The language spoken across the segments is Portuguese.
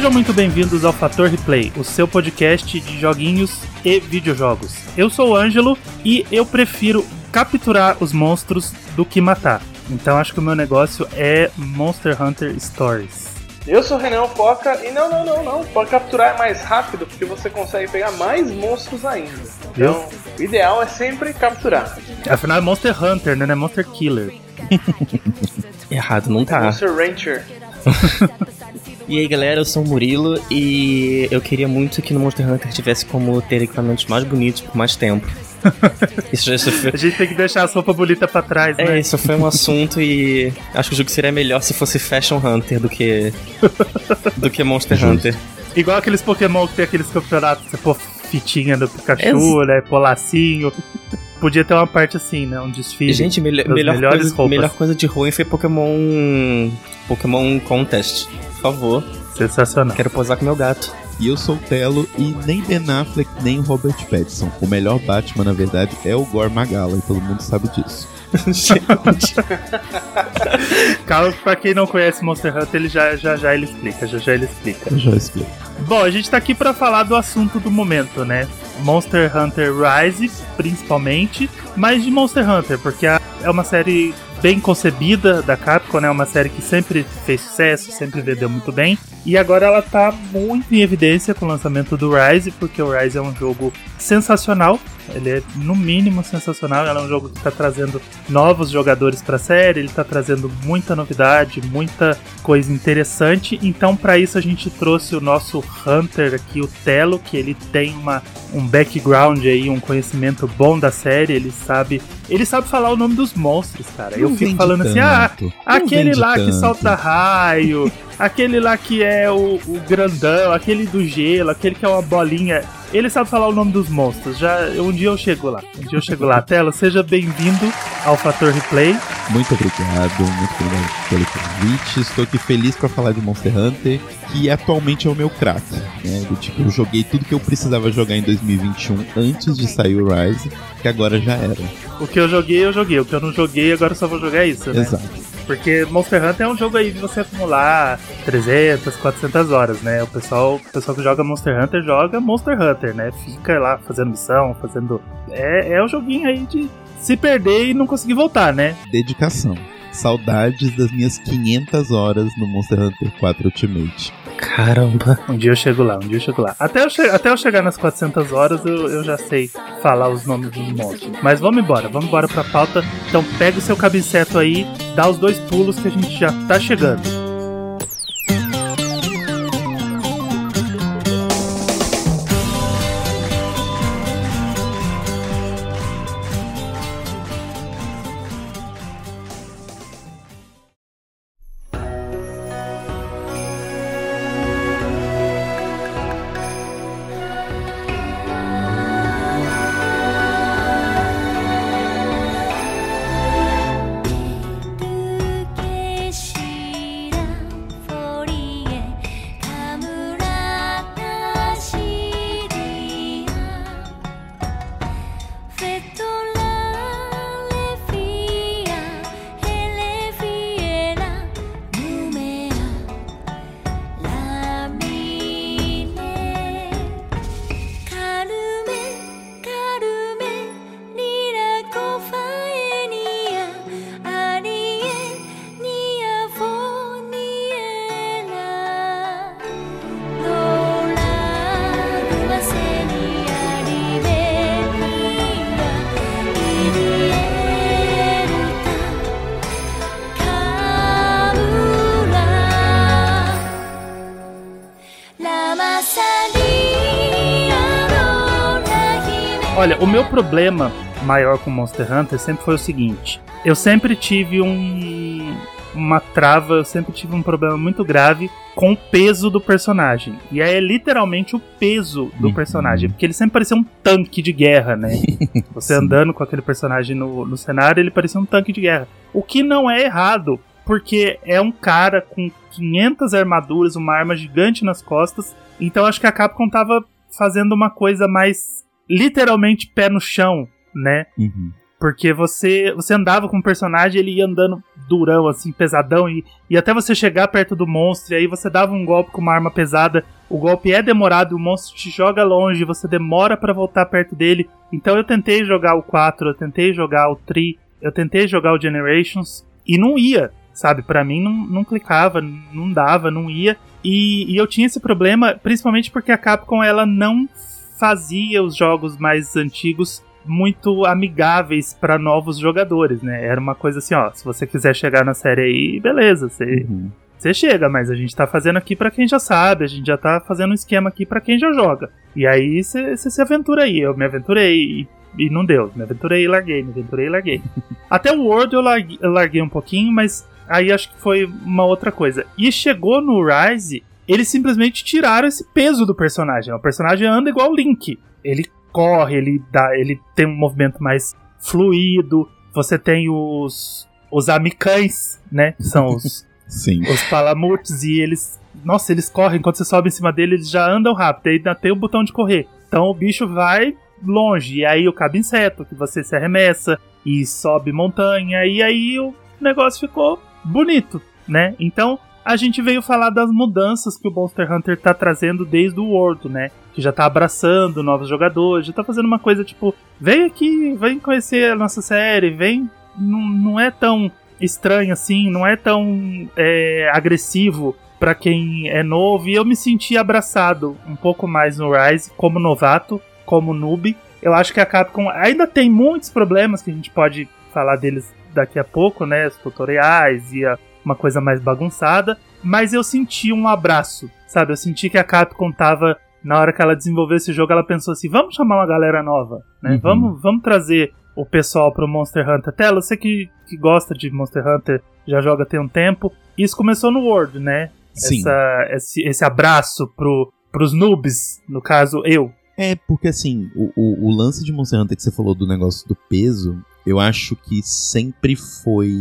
Sejam muito bem-vindos ao Fator Replay, o seu podcast de joguinhos e videojogos. Eu sou o Ângelo e eu prefiro capturar os monstros do que matar. Então acho que o meu negócio é Monster Hunter Stories. Eu sou o Renan Foca e não, não, não, não. Pode capturar mais rápido porque você consegue pegar mais monstros ainda. Então, o ideal é sempre capturar. Afinal é Monster Hunter, né? Não é Monster Killer. Errado, não tá. Monster Rancher. E aí galera, eu sou o Murilo e eu queria muito que no Monster Hunter tivesse como ter equipamentos mais bonitos por mais tempo. Isso, isso foi... A gente tem que deixar as roupas bonitas pra trás, É, né? isso foi um assunto e acho que o jogo seria melhor se fosse Fashion Hunter do que do que Monster Hunter. Igual aqueles Pokémon que tem aqueles campeonatos, você pôr fitinha do Pikachu, Ex- né? Pôr lacinho. Podia ter uma parte assim, né? Um desfile. Gente, melhor, das melhor, melhores coisa, roupas. melhor coisa de ruim foi Pokémon Pokémon Contest. Por favor, Sensacional. quero posar com meu gato. E eu sou o Telo e nem Ben Affleck nem o Robert Pattinson. O melhor Batman, na verdade, é o Gore Magala e todo mundo sabe disso. Calma, pra quem não conhece Monster Hunter, ele já, já, já ele explica, já, já ele explica. Já explico. Bom, a gente tá aqui pra falar do assunto do momento, né? Monster Hunter Rise, principalmente, mas de Monster Hunter, porque é uma série bem concebida da Capcom, né? Uma série que sempre fez sucesso, sempre vendeu muito bem. E agora ela tá muito em evidência com o lançamento do Rise, porque o Rise é um jogo sensacional. Ele é, no mínimo, sensacional. Ele é um jogo que está trazendo novos jogadores para a série, ele está trazendo muita novidade, muita coisa interessante. Então, para isso, a gente trouxe o nosso Hunter aqui, o Telo, que ele tem uma, um background aí, um conhecimento bom da série. Ele sabe, ele sabe falar o nome dos monstros, cara. Eu Não fico vende falando assim, ah, tanto. Aquele lá que tanto. solta raio, aquele lá que é o, o grandão, aquele do gelo, aquele que é uma bolinha. Ele sabe falar o nome dos monstros. Já um dia eu chego lá. Um dia eu chego lá. Tela, seja bem-vindo ao Fator Replay. Muito obrigado, muito obrigado pelo convite. Estou aqui feliz para falar de Monster Hunter, que atualmente é o meu crack. Né? Do tipo, eu joguei tudo que eu precisava jogar em 2021 antes de sair o Rise, que agora já era. O que eu joguei, eu joguei. O que eu não joguei, agora eu só vou jogar isso, né? Exato. Porque Monster Hunter é um jogo aí de você acumular 300, 400 horas, né? O pessoal, o pessoal que joga Monster Hunter joga Monster Hunter, né? Fica lá fazendo missão, fazendo. É, é um joguinho aí de se perder e não conseguir voltar, né? Dedicação. Saudades das minhas 500 horas no Monster Hunter 4 Ultimate. Caramba. Um dia eu chego lá, um dia eu chego lá. Até eu, che até eu chegar nas 400 horas eu, eu já sei falar os nomes dos monstros. Mas vamos embora, vamos embora pra pauta. Então pega o seu cabiceto aí, dá os dois pulos que a gente já tá chegando. O meu problema maior com Monster Hunter sempre foi o seguinte: eu sempre tive um uma trava, eu sempre tive um problema muito grave com o peso do personagem. E aí é literalmente o peso do Uhum. personagem, porque ele sempre parecia um tanque de guerra, né? Você andando com aquele personagem no, no cenário, ele parecia um tanque de guerra. O que não é errado, porque é um cara com 500 armaduras, uma arma gigante nas costas. Então acho que a Capcom tava fazendo uma coisa mais literalmente pé no chão, né? Uhum. Porque você você andava com o personagem, ele ia andando durão, assim, pesadão, e, e até você chegar perto do monstro, e aí você dava um golpe com uma arma pesada, o golpe é demorado, o monstro te joga longe, você demora pra voltar perto dele. Então eu tentei jogar o 4, eu tentei jogar o 3, eu tentei jogar o Generations, e não ia, sabe? Pra mim não, não clicava, não dava, não ia. E, e eu tinha esse problema, principalmente porque a Capcom ela não fazia os jogos mais antigos muito amigáveis pra novos jogadores, né? Era uma coisa assim, ó, se você quiser chegar na série aí, beleza, você Uhum. você chega, mas a gente tá fazendo aqui pra quem já sabe, a gente já tá fazendo um esquema aqui pra quem já joga. E aí você você se aventura aí, eu me aventurei e, e não deu, me aventurei e larguei, me aventurei e larguei. Até o World eu larguei, eu larguei um pouquinho, mas aí acho que foi uma outra coisa. E chegou no Rise, eles simplesmente tiraram esse peso do personagem. O personagem anda igual o Link. Ele corre, ele dá, ele tem um movimento mais fluido. Você tem os os amicães, né? Que são os Sim. os palamutes e eles. Nossa, eles correm. Quando você sobe em cima dele, eles já andam rápido. Aí ainda tem o botão de correr. Então o bicho vai longe. E aí o cabo inseto, que você se arremessa e sobe montanha. E aí o negócio ficou bonito, né? Então a gente veio falar das mudanças que o Monster Hunter tá trazendo desde o World, né? Que já tá abraçando novos jogadores, já tá fazendo uma coisa tipo: vem aqui, vem conhecer a nossa série, vem. Não, não é tão estranho assim, não é tão é, agressivo pra quem é novo. E eu me senti abraçado um pouco mais no Rise, como novato, como noob. Eu acho que a Capcom ainda tem muitos problemas que a gente pode falar deles daqui a pouco, né? Os tutoriais e a, uma coisa mais bagunçada. Mas eu senti um abraço, sabe? Eu senti que a Capcom tava. Na hora que ela desenvolveu esse jogo, ela pensou assim: vamos chamar uma galera nova, né? Uhum. Vamos, vamos trazer o pessoal pro Monster Hunter. Tela, você que, que gosta de Monster Hunter, já joga tem um tempo. Isso começou no World, né? Sim. Essa, esse, esse abraço pro, pros noobs, no caso eu. É, porque assim, o, o, o lance de Monster Hunter que você falou do negócio do peso, eu acho que sempre foi.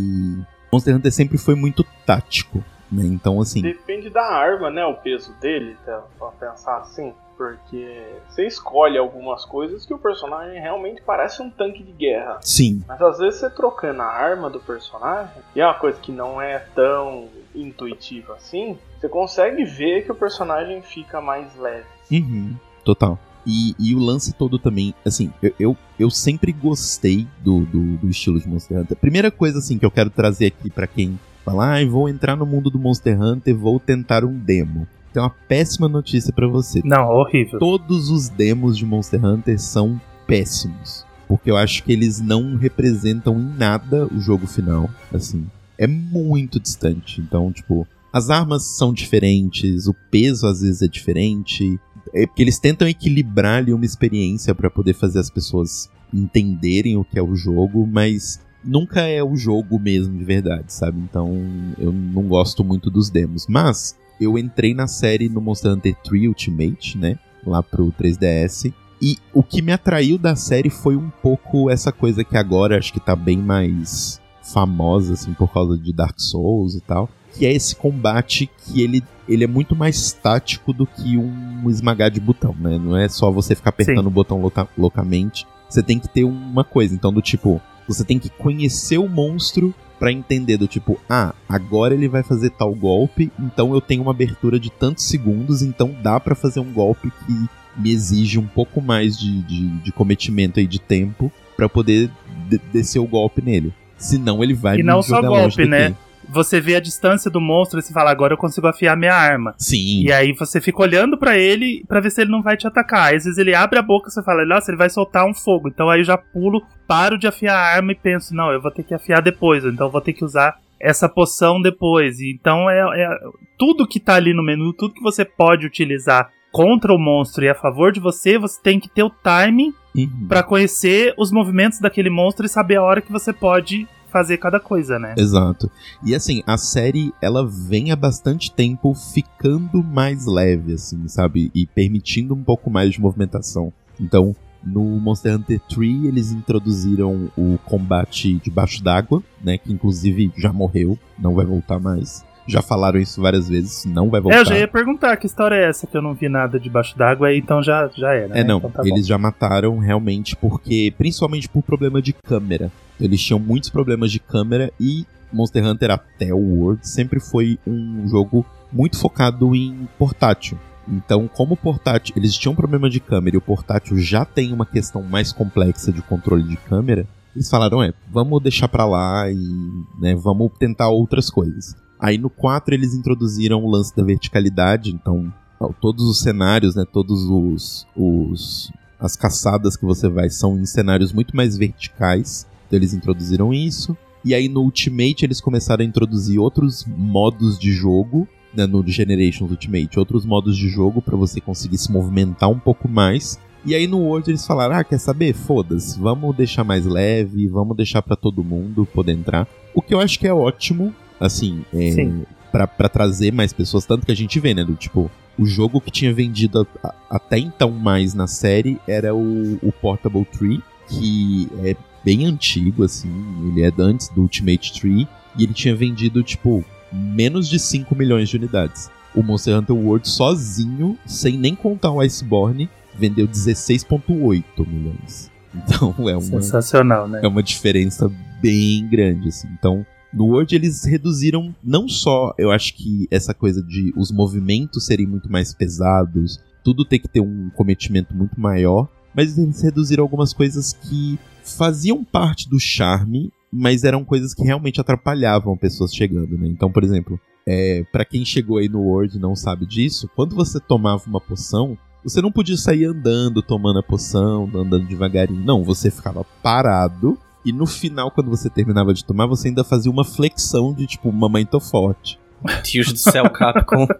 Monster Hunter sempre foi muito tático, né? Então, assim. Depende da arma, né? O peso dele, tá, pra pensar assim. Porque você escolhe algumas coisas que o personagem realmente parece um tanque de guerra. Sim, Mas às vezes você trocando a arma do personagem, e é uma coisa que não é tão intuitiva assim, você consegue ver que o personagem fica mais leve. Uhum, total. E, e o lance todo também, assim, eu, eu, eu sempre gostei do, do, do estilo de Monster Hunter. Primeira coisa, assim, que eu quero trazer aqui pra quem fala, ah, vou entrar no mundo do Monster Hunter, vou tentar um demo. Tem uma péssima notícia pra você. Não, horrível. Todos os demos de Monster Hunter são péssimos. Porque eu acho que eles não representam em nada o jogo final. Assim, é muito distante. Então, tipo, as armas são diferentes, o peso às vezes é diferente. É porque eles tentam equilibrar ali uma experiência pra poder fazer as pessoas entenderem o que é o jogo, mas nunca é o jogo mesmo de verdade, sabe? Então eu não gosto muito dos demos. Mas eu entrei na série no Monster Hunter 3 Ultimate, né? Lá pro 3DS. E o que me atraiu da série foi um pouco essa coisa que agora acho que tá bem mais famosa, assim, por causa de Dark Souls e tal. Que é esse combate que ele, ele é muito mais tático do que um esmagar de botão, né? Não é só você ficar apertando Sim. o botão louca- loucamente. Você tem que ter uma coisa. Então, do tipo, você tem que conhecer o monstro pra entender do tipo, ah, agora ele vai fazer tal golpe, então eu tenho uma abertura de tantos segundos, então dá pra fazer um golpe que me exige um pouco mais de, de, de cometimento aí de tempo pra poder de- descer o golpe nele. Senão ele vai E me não só golpe, né? daqui. Você vê a distância do monstro e você fala, agora eu consigo afiar minha arma. Sim. E aí você fica olhando pra ele pra ver se ele não vai te atacar. Às vezes ele abre a boca e você fala, nossa, ele vai soltar um fogo. Então aí eu já pulo, paro de afiar a arma e penso, não, eu vou ter que afiar depois. Então eu vou ter que usar essa poção depois. Então é, é tudo que tá ali no menu, tudo que você pode utilizar contra o monstro e a favor de você, você tem que ter o timing Uhum. pra conhecer os movimentos daquele monstro e saber a hora que você pode fazer cada coisa, né? Exato. E assim, a série, ela vem há bastante tempo ficando mais leve, assim, sabe? E permitindo um pouco mais de movimentação. Então, no Monster Hunter 3, eles introduziram o combate debaixo d'água, né? Que inclusive já morreu, não vai voltar mais. Já falaram isso várias vezes, não vai voltar. É, eu já ia perguntar que história é essa que eu não vi nada debaixo d'água, então já, já era. É, né? não, Então tá bom. eles já mataram realmente porque, principalmente por problema de câmera. Eles tinham muitos problemas de câmera e Monster Hunter até o World sempre foi um jogo muito focado em portátil. Então, como o portátil, eles tinham problema de câmera e o portátil já tem uma questão mais complexa de controle de câmera, eles falaram, é, vamos deixar pra lá e, né, vamos tentar outras coisas. Aí no 4 eles introduziram o lance da verticalidade, então todos os cenários, né, todos os, os as caçadas que você vai são em cenários muito mais verticais. Então eles introduziram isso. E aí no Ultimate eles começaram a introduzir outros modos de jogo, né, no Generations Ultimate, outros modos de jogo para você conseguir se movimentar um pouco mais. E aí no World eles falaram: "Ah, quer saber? Foda-se, vamos deixar mais leve, vamos deixar para todo mundo poder entrar". O que eu acho que é ótimo, assim, é, pra trazer mais pessoas, tanto que a gente vê, né, do tipo, o jogo que tinha vendido a- a- até então mais na série era o, o Portable Tree, que é bem antigo, assim, ele é antes do Ultimate Tree, e ele tinha vendido, tipo, menos de 5 milhões de unidades. O Monster Hunter World sozinho, sem nem contar o Iceborne, vendeu 16,8 milhões. Então é uma, Sensacional, né? é uma diferença bem grande, assim. Então, no Word eles reduziram não só, eu acho que essa coisa de os movimentos serem muito mais pesados, tudo ter que ter um cometimento muito maior, mas eles reduziram algumas coisas que faziam parte do charme, mas eram coisas que realmente atrapalhavam pessoas chegando, né? Então, por exemplo, é, para quem chegou aí no Word e não sabe disso, quando você tomava uma poção, você não podia sair andando, tomando a poção, andando devagarinho. Não, você ficava parado. E no final, quando você terminava de tomar, você ainda fazia uma flexão de tipo, mamãe tô forte. Deus do céu, Capcom.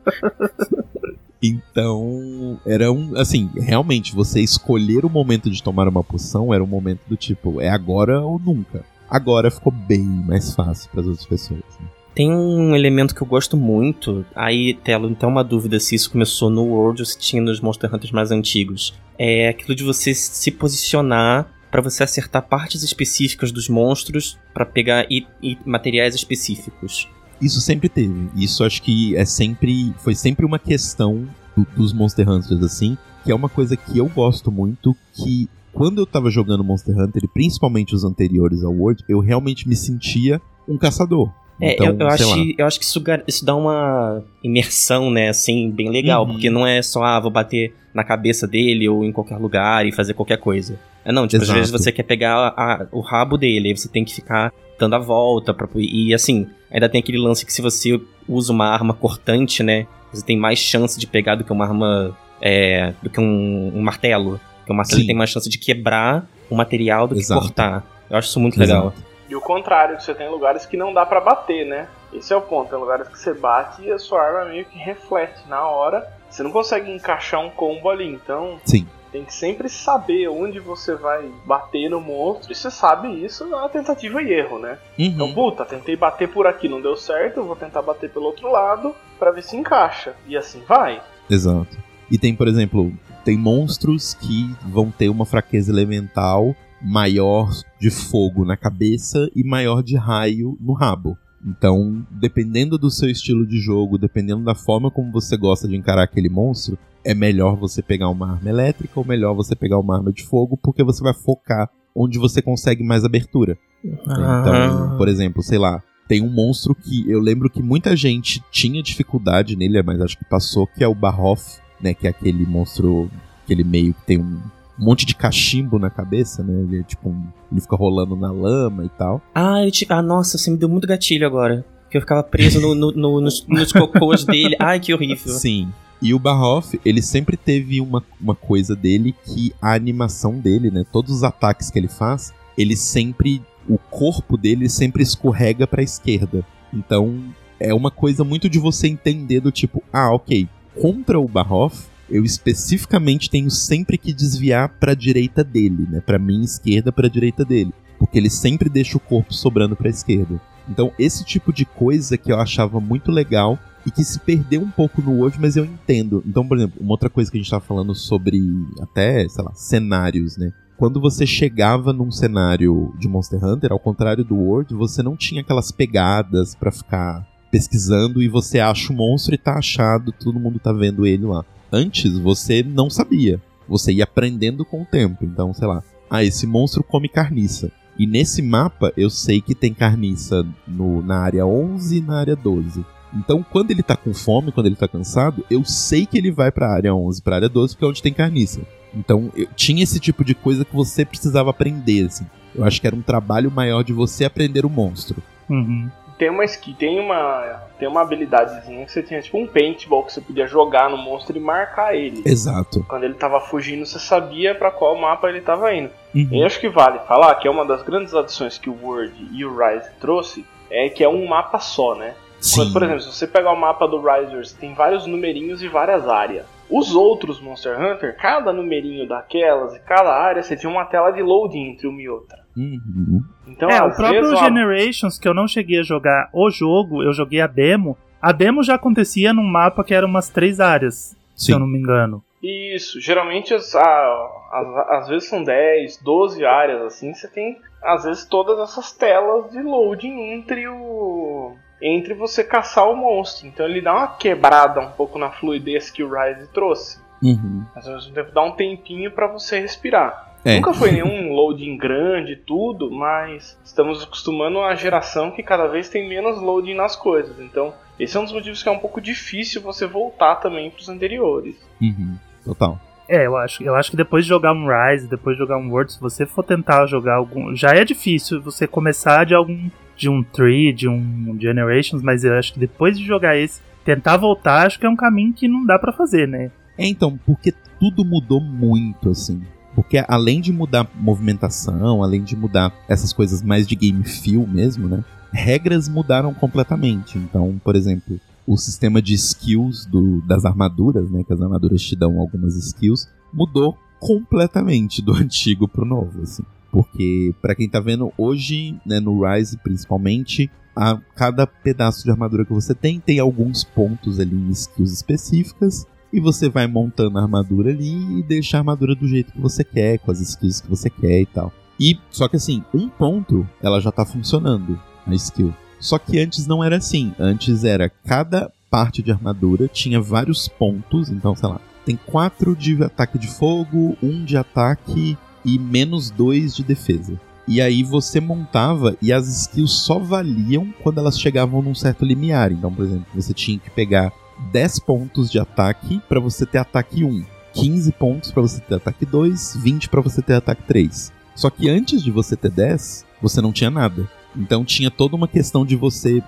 Então, era um. Assim, realmente, você escolher o momento de tomar uma poção era um momento do tipo, é agora ou nunca. Agora ficou bem mais fácil para as outras pessoas. né? Tem um elemento que eu gosto muito. Aí, Telo, então uma dúvida se isso começou no World ou se tinha nos Monster Hunters mais antigos. É aquilo de você se posicionar pra você acertar partes específicas dos monstros pra pegar i- i- materiais específicos. Isso sempre teve. Isso acho que é sempre. Foi sempre uma questão do- dos Monster Hunters, assim. Que é uma coisa que eu gosto muito. Que quando eu tava jogando Monster Hunter, e principalmente os anteriores ao World, eu realmente me sentia um caçador. É, Então, eu, eu acho, eu acho que isso, isso dá uma imersão, né, assim, bem legal. Uhum. Porque não é só, ah, vou bater na cabeça dele ou em qualquer lugar e fazer qualquer coisa. É não, tipo, Exato. às vezes você quer pegar a- o rabo dele, aí você tem que ficar dando a volta. Pra, e assim, ainda tem aquele lance que se você usa uma arma cortante, né, você tem mais chance de pegar do que uma arma, é, do que um, um martelo. Porque o martelo Sim. tem mais chance de quebrar o material do Exato. que cortar. Eu acho isso muito Exato. legal. E o contrário, que você tem lugares que não dá pra bater, né? Esse é o ponto. Tem lugares que você bate e a sua arma meio que reflete na hora. Você não consegue encaixar um combo ali, então Sim. tem que sempre saber onde você vai bater no monstro. E você sabe isso na tentativa e erro, né? Então, Uhum. puta, tentei bater por aqui, não deu certo, vou tentar bater pelo outro lado pra ver se encaixa. E assim vai. Exato. E tem, por exemplo, tem monstros que vão ter uma fraqueza elemental maior de fogo na cabeça e maior de raio no rabo. Então, dependendo do seu estilo de jogo, dependendo da forma como você gosta de encarar aquele monstro, é melhor você pegar uma arma elétrica ou melhor você pegar uma arma de fogo, porque você vai focar onde você consegue mais abertura. Então, Ah. por exemplo, sei lá, tem um monstro que eu lembro que muita gente tinha dificuldade nele, mas acho que passou, que é o Barhoff, né? Que é aquele monstro, aquele meio que tem um monte de cachimbo na cabeça, né? Ele é tipo um, ele fica rolando na lama e tal. Ah, eu te... ah, nossa, você me deu muito gatilho agora. Que eu ficava preso no, no- no- nos, nos cocôs dele. Ai, que horrível. Sim. E o Barhoff, ele sempre teve uma, uma coisa dele que a animação dele, né? Todos os ataques que ele faz, ele sempre. O corpo dele sempre escorrega pra esquerda. Então, é uma coisa muito de você entender do tipo, ah, ok, contra o Barhoff, eu especificamente tenho sempre que desviar pra direita dele, né? Pra minha esquerda, pra direita dele. Porque ele sempre deixa o corpo sobrando pra esquerda. Então, esse tipo de coisa que eu achava muito legal e que se perdeu um pouco no World, mas eu entendo. Então, por exemplo, uma outra coisa que a gente tava falando sobre até, sei lá, cenários, né? Quando você chegava num cenário de Monster Hunter, ao contrário do World, você não tinha aquelas pegadas pra ficar pesquisando e você acha o monstro e tá achado, todo mundo tá vendo ele lá. Antes você não sabia. Você ia aprendendo com o tempo. Então, sei lá, ah, esse monstro come carniça. E nesse mapa eu sei que tem carniça no, na área 11 e na área 12. Então, quando ele tá com fome, quando ele tá cansado, eu sei que ele vai pra área 11, pra área 12, porque é onde tem carniça. Então, eu, tinha esse tipo de coisa que você precisava aprender, assim. Eu acho que era um trabalho maior de você aprender o monstro. Uhum. Tem uma ski, tem uma. Tem uma habilidadezinha que você tinha tipo um paintball que você podia jogar no monstro e marcar ele. Exato. Quando ele tava fugindo, você sabia pra qual mapa ele tava indo. Uhum. E acho que vale falar que é uma das grandes adições que o Word e o Rise trouxe, é que é um mapa só, né? Quando, por exemplo, se você pegar o mapa do Risers, tem vários numerinhos e várias áreas. Os outros Monster Hunter, cada numerinho daquelas e cada área, você tinha uma tela de loading entre uma e outra. Uhum. Então, é, o próprio vezes, Generations, que eu não cheguei a jogar o jogo, eu joguei a demo. A demo já acontecia num mapa que era umas três áreas, se Sim. eu não me engano. Isso, geralmente as- às vezes são 10, 12 áreas assim, você tem às vezes todas essas telas de loading entre o entre você caçar o monstro. Então ele dá uma quebrada um pouco na fluidez que o Rise trouxe. Uhum. Mas ao mesmo tempo dá um tempinho pra você respirar. É. Nunca foi nenhum loading grande e tudo, mas estamos acostumando a geração que cada vez tem menos loading nas coisas. Então, esse é um dos motivos que é um pouco difícil você voltar também pros anteriores. Uhum. Total. É, eu acho, eu acho que depois de jogar um Rise, depois de jogar um World, se você for tentar jogar algum. Já é difícil você começar de algum. De um Tree, de um Generations, mas eu acho que depois de jogar esse, tentar voltar, acho que é um caminho que não dá pra fazer, né? É, então, porque tudo mudou muito, assim. Porque além de mudar movimentação, além de mudar essas coisas mais de game feel mesmo, né? Regras mudaram completamente. Então, por exemplo, o sistema de skills do- das armaduras, né? Que as armaduras te dão algumas skills, mudou completamente do antigo pro novo, assim. Porque, pra quem tá vendo hoje, né, no Rise principalmente, a cada pedaço de armadura que você tem, tem alguns pontos ali em skills específicas. E você vai montando a armadura ali e deixa a armadura do jeito que você quer, com as skills que você quer e tal. E só que assim, um ponto ela já tá funcionando, a skill. Só que antes não era assim. Antes era cada parte de armadura tinha vários pontos, então sei lá, tem quatro de ataque de fogo, um de ataque e menos dois de defesa. E aí você montava e as skills só valiam quando elas chegavam num certo limiar. Então, por exemplo, você tinha que pegar 10 pontos de ataque pra você ter ataque 1, 15 pontos pra você ter ataque 2, 20 pra você ter ataque 3. Só que antes de você ter 10, você não tinha nada. Então tinha toda uma questão de você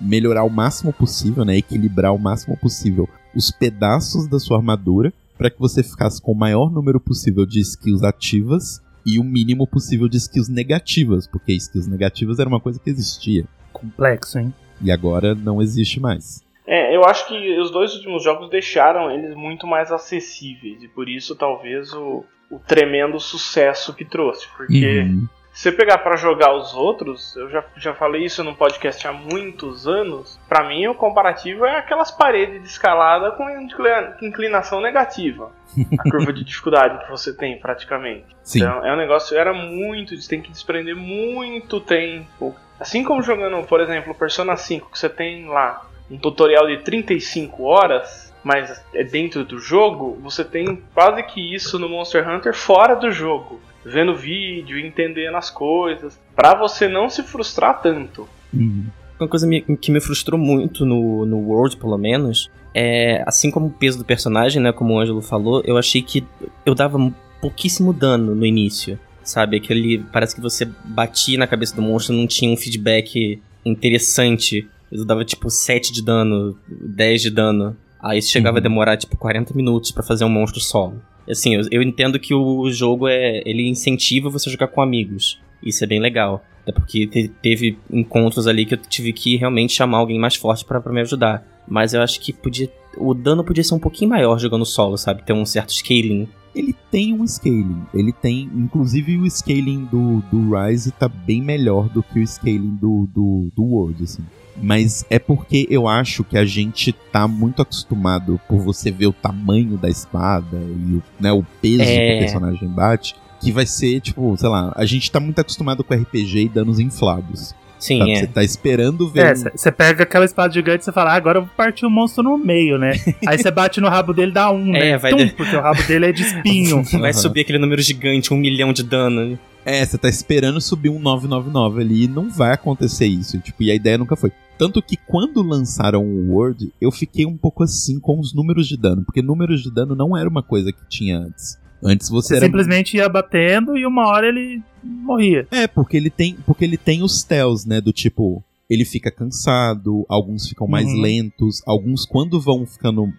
melhorar o máximo possível, né, equilibrar o máximo possível os pedaços da sua armadura para que você ficasse com o maior número possível de skills ativas e o mínimo possível de skills negativas, porque skills negativas era uma coisa que existia Complexo, hein? e agora não existe mais. É, eu acho que os dois últimos jogos deixaram eles muito mais acessíveis e por isso talvez o, o tremendo sucesso que trouxe. Porque Uhum. Se você pegar pra jogar os outros, eu já, já falei isso num podcast há muitos anos. Pra mim, o comparativo é aquelas paredes de escalada com inclina- inclinação negativa. A curva de dificuldade que você tem praticamente. Sim. Então, é um negócio, era muito, você tem que desprender muito tempo. Assim como jogando, por exemplo, Persona 5, que você tem lá um tutorial de 35 horas, mas é dentro do jogo, você tem quase que isso no Monster Hunter fora do jogo. Vendo vídeo, entendendo as coisas, pra você não se frustrar tanto. Uhum. Uma coisa que me frustrou muito no, no World, pelo menos, é assim como o peso do personagem, né? Como o Ângelo falou, eu achei que eu dava pouquíssimo dano no início. Sabe? Aquele. Parece que você batia na cabeça do monstro não tinha um feedback interessante. Eu dava tipo 7 de dano, 10 de dano. Aí isso chegava Uhum. a demorar tipo 40 minutos pra fazer um monstro solo. Assim, eu, eu entendo que o jogo é. ele incentiva você a jogar com amigos. Isso é bem legal. Até porque te- teve encontros ali que eu tive que realmente chamar alguém mais forte pra me ajudar. Mas eu acho que podia. O dano podia ser um pouquinho maior jogando solo, sabe? Ter um certo scaling. Ele tem um scaling. Ele tem. Inclusive o scaling do, do Rise tá bem melhor do que o scaling do, do, do World, assim. Mas é porque eu acho que a gente tá muito acostumado por você ver o tamanho da espada e o, né, o peso que É. o personagem bate. Que vai ser, tipo, sei lá, a gente tá muito acostumado com RPG e danos inflados. Sim, sabe? é. Você tá esperando ver. É, você pega aquela espada gigante e você fala, ah, agora eu vou partir o monstro no meio, né? Aí você bate no rabo dele dá um, né? É, vai Tum, de- Porque o rabo dele é de espinho. Vai Aham. subir aquele número gigante, um milhão de dano. É, você tá esperando subir um 999 ali e não vai acontecer isso. Tipo, e a ideia nunca foi. Tanto que quando lançaram o Word, eu fiquei um pouco assim com os números de dano. Porque números de dano não era uma coisa que tinha antes. Antes você era. simplesmente ia batendo e uma hora ele morria. É, porque ele tem, porque ele tem os tells, né, do tipo, ele fica cansado, alguns ficam mais Uhum. lentos, alguns quando vão ficando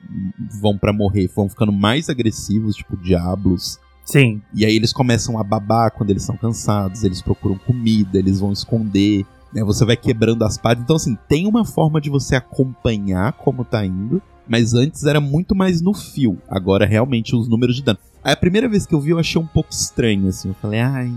vão pra morrer, vão ficando mais agressivos, tipo diablos. Sim. E aí eles começam a babar quando eles são cansados, eles procuram comida, eles vão esconder, né? Você vai quebrando as partes. Então assim, tem uma forma de você acompanhar como tá indo, mas antes era muito mais no fio. Agora realmente os números de dano. Aí, a primeira vez que eu vi eu achei um pouco estranho assim. Eu falei, ai,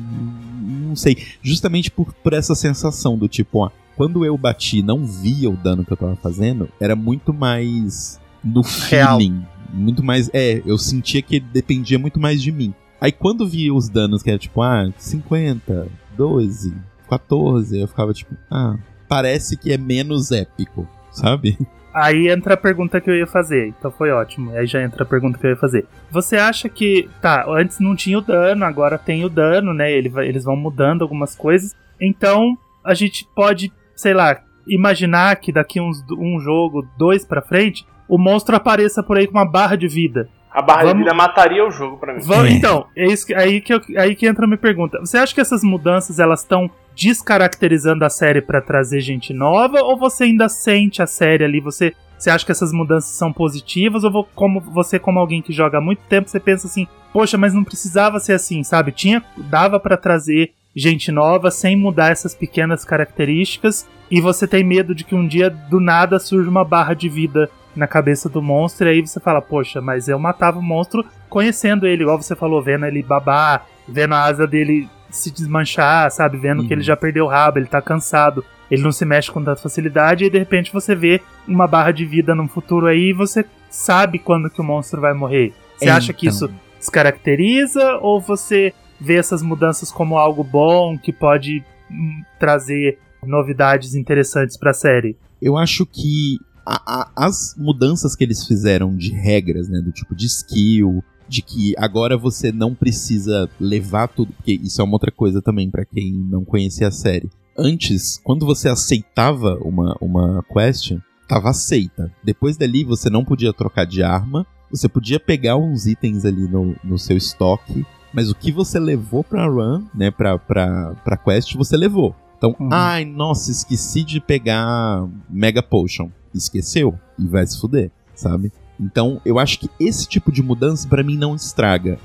não sei, justamente por, por essa sensação do tipo, ó, quando eu bati e não via o dano que eu tava fazendo, era muito mais no Real. feeling, muito mais, é, eu sentia que dependia muito mais de mim. Aí quando via os danos que era tipo, ah, 50, 12, 14, eu ficava tipo, ah, parece que é menos épico, sabe? Aí entra a pergunta que eu ia fazer, então foi ótimo. Aí já entra a pergunta que eu ia fazer. Você acha que, tá, antes não tinha o dano, agora tem o dano, né? Ele vai- eles vão mudando algumas coisas. Então a gente pode, sei lá, imaginar que daqui uns um jogo, dois pra frente, o monstro apareça por aí com uma barra de vida. A barra Vamos- de vida mataria o jogo pra mim. Vamos, É. então, é isso que- aí, que eu- aí que entra a minha pergunta. Você acha que essas mudanças elas estão descaracterizando a série pra trazer gente nova ou você ainda sente a série ali? Você, você acha que essas mudanças são positivas ou como você como alguém que joga há muito tempo você pensa assim, poxa, mas não precisava ser assim, sabe? Tinha dava pra trazer gente nova sem mudar essas pequenas características e você tem medo de que um dia do nada surja uma barra de vida na cabeça do monstro e aí você fala, poxa, mas eu matava o monstro conhecendo ele, igual você falou, vendo ele babar, vendo a asa dele se desmanchar, sabe? Vendo Uhum. que ele já perdeu o rabo, ele tá cansado, ele não se mexe com tanta facilidade, e de repente você vê uma barra de vida num futuro aí e você sabe quando que o monstro vai morrer. Você acha que Então. isso descaracteriza ou você vê essas mudanças como algo bom que pode hum, trazer novidades interessantes pra série? Eu acho que a- a- as mudanças que eles fizeram de regras, né, do tipo de skill, de que agora você não precisa levar tudo, porque isso é uma outra coisa também pra quem não conhecia a série. Antes, quando você aceitava uma, uma quest, tava aceita. Depois dali você não podia trocar de arma, você podia pegar uns itens ali no, no seu estoque, mas o que você levou pra run, né, pra, pra, pra quest, você levou. Então, Uhum. ai, nossa, esqueci de pegar Mega Potion. Esqueceu? E vai se fuder, sabe? Então, eu acho que esse tipo de mudança, pra mim, não estraga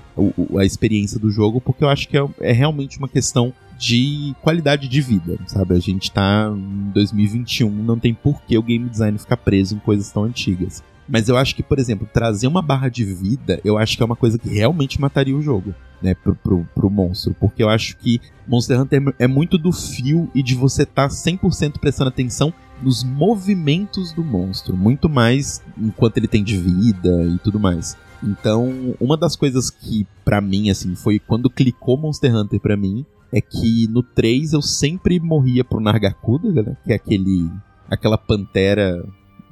a experiência do jogo, porque eu acho que é, é realmente uma questão de qualidade de vida, sabe? A gente tá em 2021, não tem por que o game design ficar preso em coisas tão antigas. Mas eu acho que, por exemplo, trazer uma barra de vida, eu acho que é uma coisa que realmente mataria o jogo, né, pro, pro, pro monstro. Porque eu acho que Monster Hunter é muito do fio e de você estar tá 100% prestando atenção nos movimentos do monstro, muito mais enquanto ele tem de vida e tudo mais. Então, uma das coisas que pra mim assim foi quando clicou Monster Hunter pra mim é que no 3 eu sempre morria pro Nargacuda, né, que é aquele aquela pantera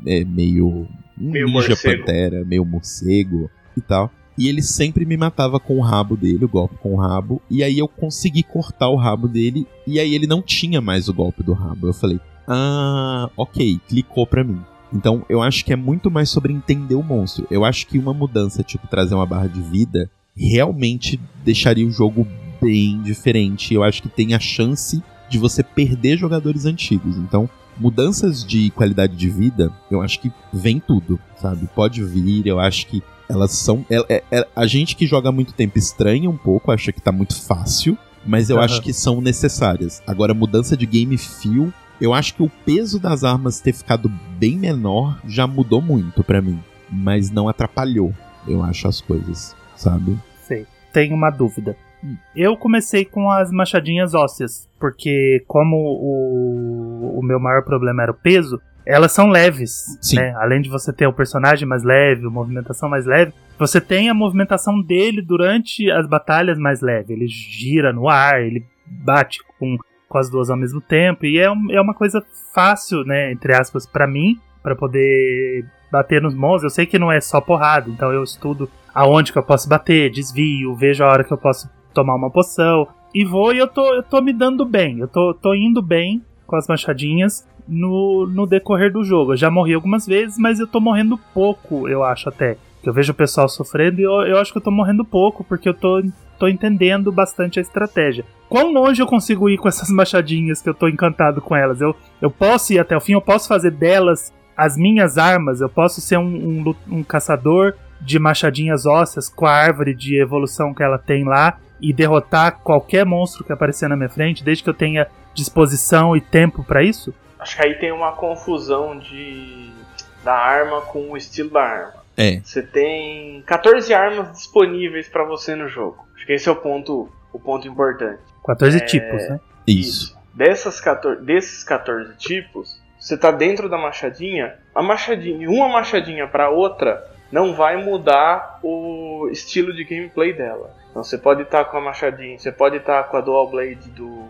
é, meio um Meio ninja morcego. pantera, meio morcego e tal. E ele sempre me matava com o rabo dele, o golpe com o rabo. E aí eu consegui cortar o rabo dele. E aí ele não tinha mais o golpe do rabo. Eu falei, ah, ok, clicou pra mim. Então eu acho que é muito mais sobre entender o monstro. Eu acho que uma mudança, tipo trazer uma barra de vida, realmente deixaria o jogo bem diferente. Eu acho que tem a chance de você perder jogadores antigos. Então, mudanças de qualidade de vida, eu acho que vem tudo, sabe? Pode vir, eu acho que elas são. é- é- é- a gente que joga muito tempo estranha um pouco, acha que tá muito fácil, mas eu Aham. acho que são necessárias. Agora, mudança de game feel, eu acho que o peso das armas ter ficado bem menor já mudou muito pra mim, mas não atrapalhou, eu acho, as coisas, sabe? Sei. Tenho uma dúvida. Eu comecei com as machadinhas ósseas, porque como o, o meu maior problema era o peso, elas são leves, Sim. né? Além de você ter o personagem mais leve, a movimentação mais leve, você tem a movimentação dele durante as batalhas mais leve. Ele gira no ar, ele bate com com as duas ao mesmo tempo. E é, um- é uma coisa fácil, né, entre aspas, pra mim, pra poder bater nos monstros. Eu sei que não é só porrada, então eu estudo aonde que eu posso bater, desvio, vejo a hora que eu posso tomar uma poção. E vou e eu tô, eu tô me dando bem. Eu tô, tô indo bem com as machadinhas no, no decorrer do jogo. Eu já morri algumas vezes, mas eu tô morrendo pouco, eu acho até. Eu vejo o pessoal sofrendo e eu, eu acho que eu tô morrendo pouco, porque eu tô, tô entendendo bastante a estratégia. Quão longe eu consigo ir com essas machadinhas que eu tô encantado com elas? Eu, eu posso ir até o fim, eu posso fazer delas as minhas armas, eu posso ser um, um, um caçador de machadinhas ósseas com a árvore de evolução que ela tem lá e derrotar qualquer monstro que aparecer na minha frente, desde que eu tenha disposição e tempo pra isso? Acho que aí tem uma confusão de da arma com o estilo da arma. É, Você tem 14 armas disponíveis pra você no jogo. Acho que esse é o ponto, o ponto importante. 14 tipos, né? isso. Dessas 14, desses 14 tipos, você tá dentro da machadinha, a machadinha, uma machadinha para outra não vai mudar o estilo de gameplay dela. Então você pode estar com a machadinha, você pode estar com a dual blade do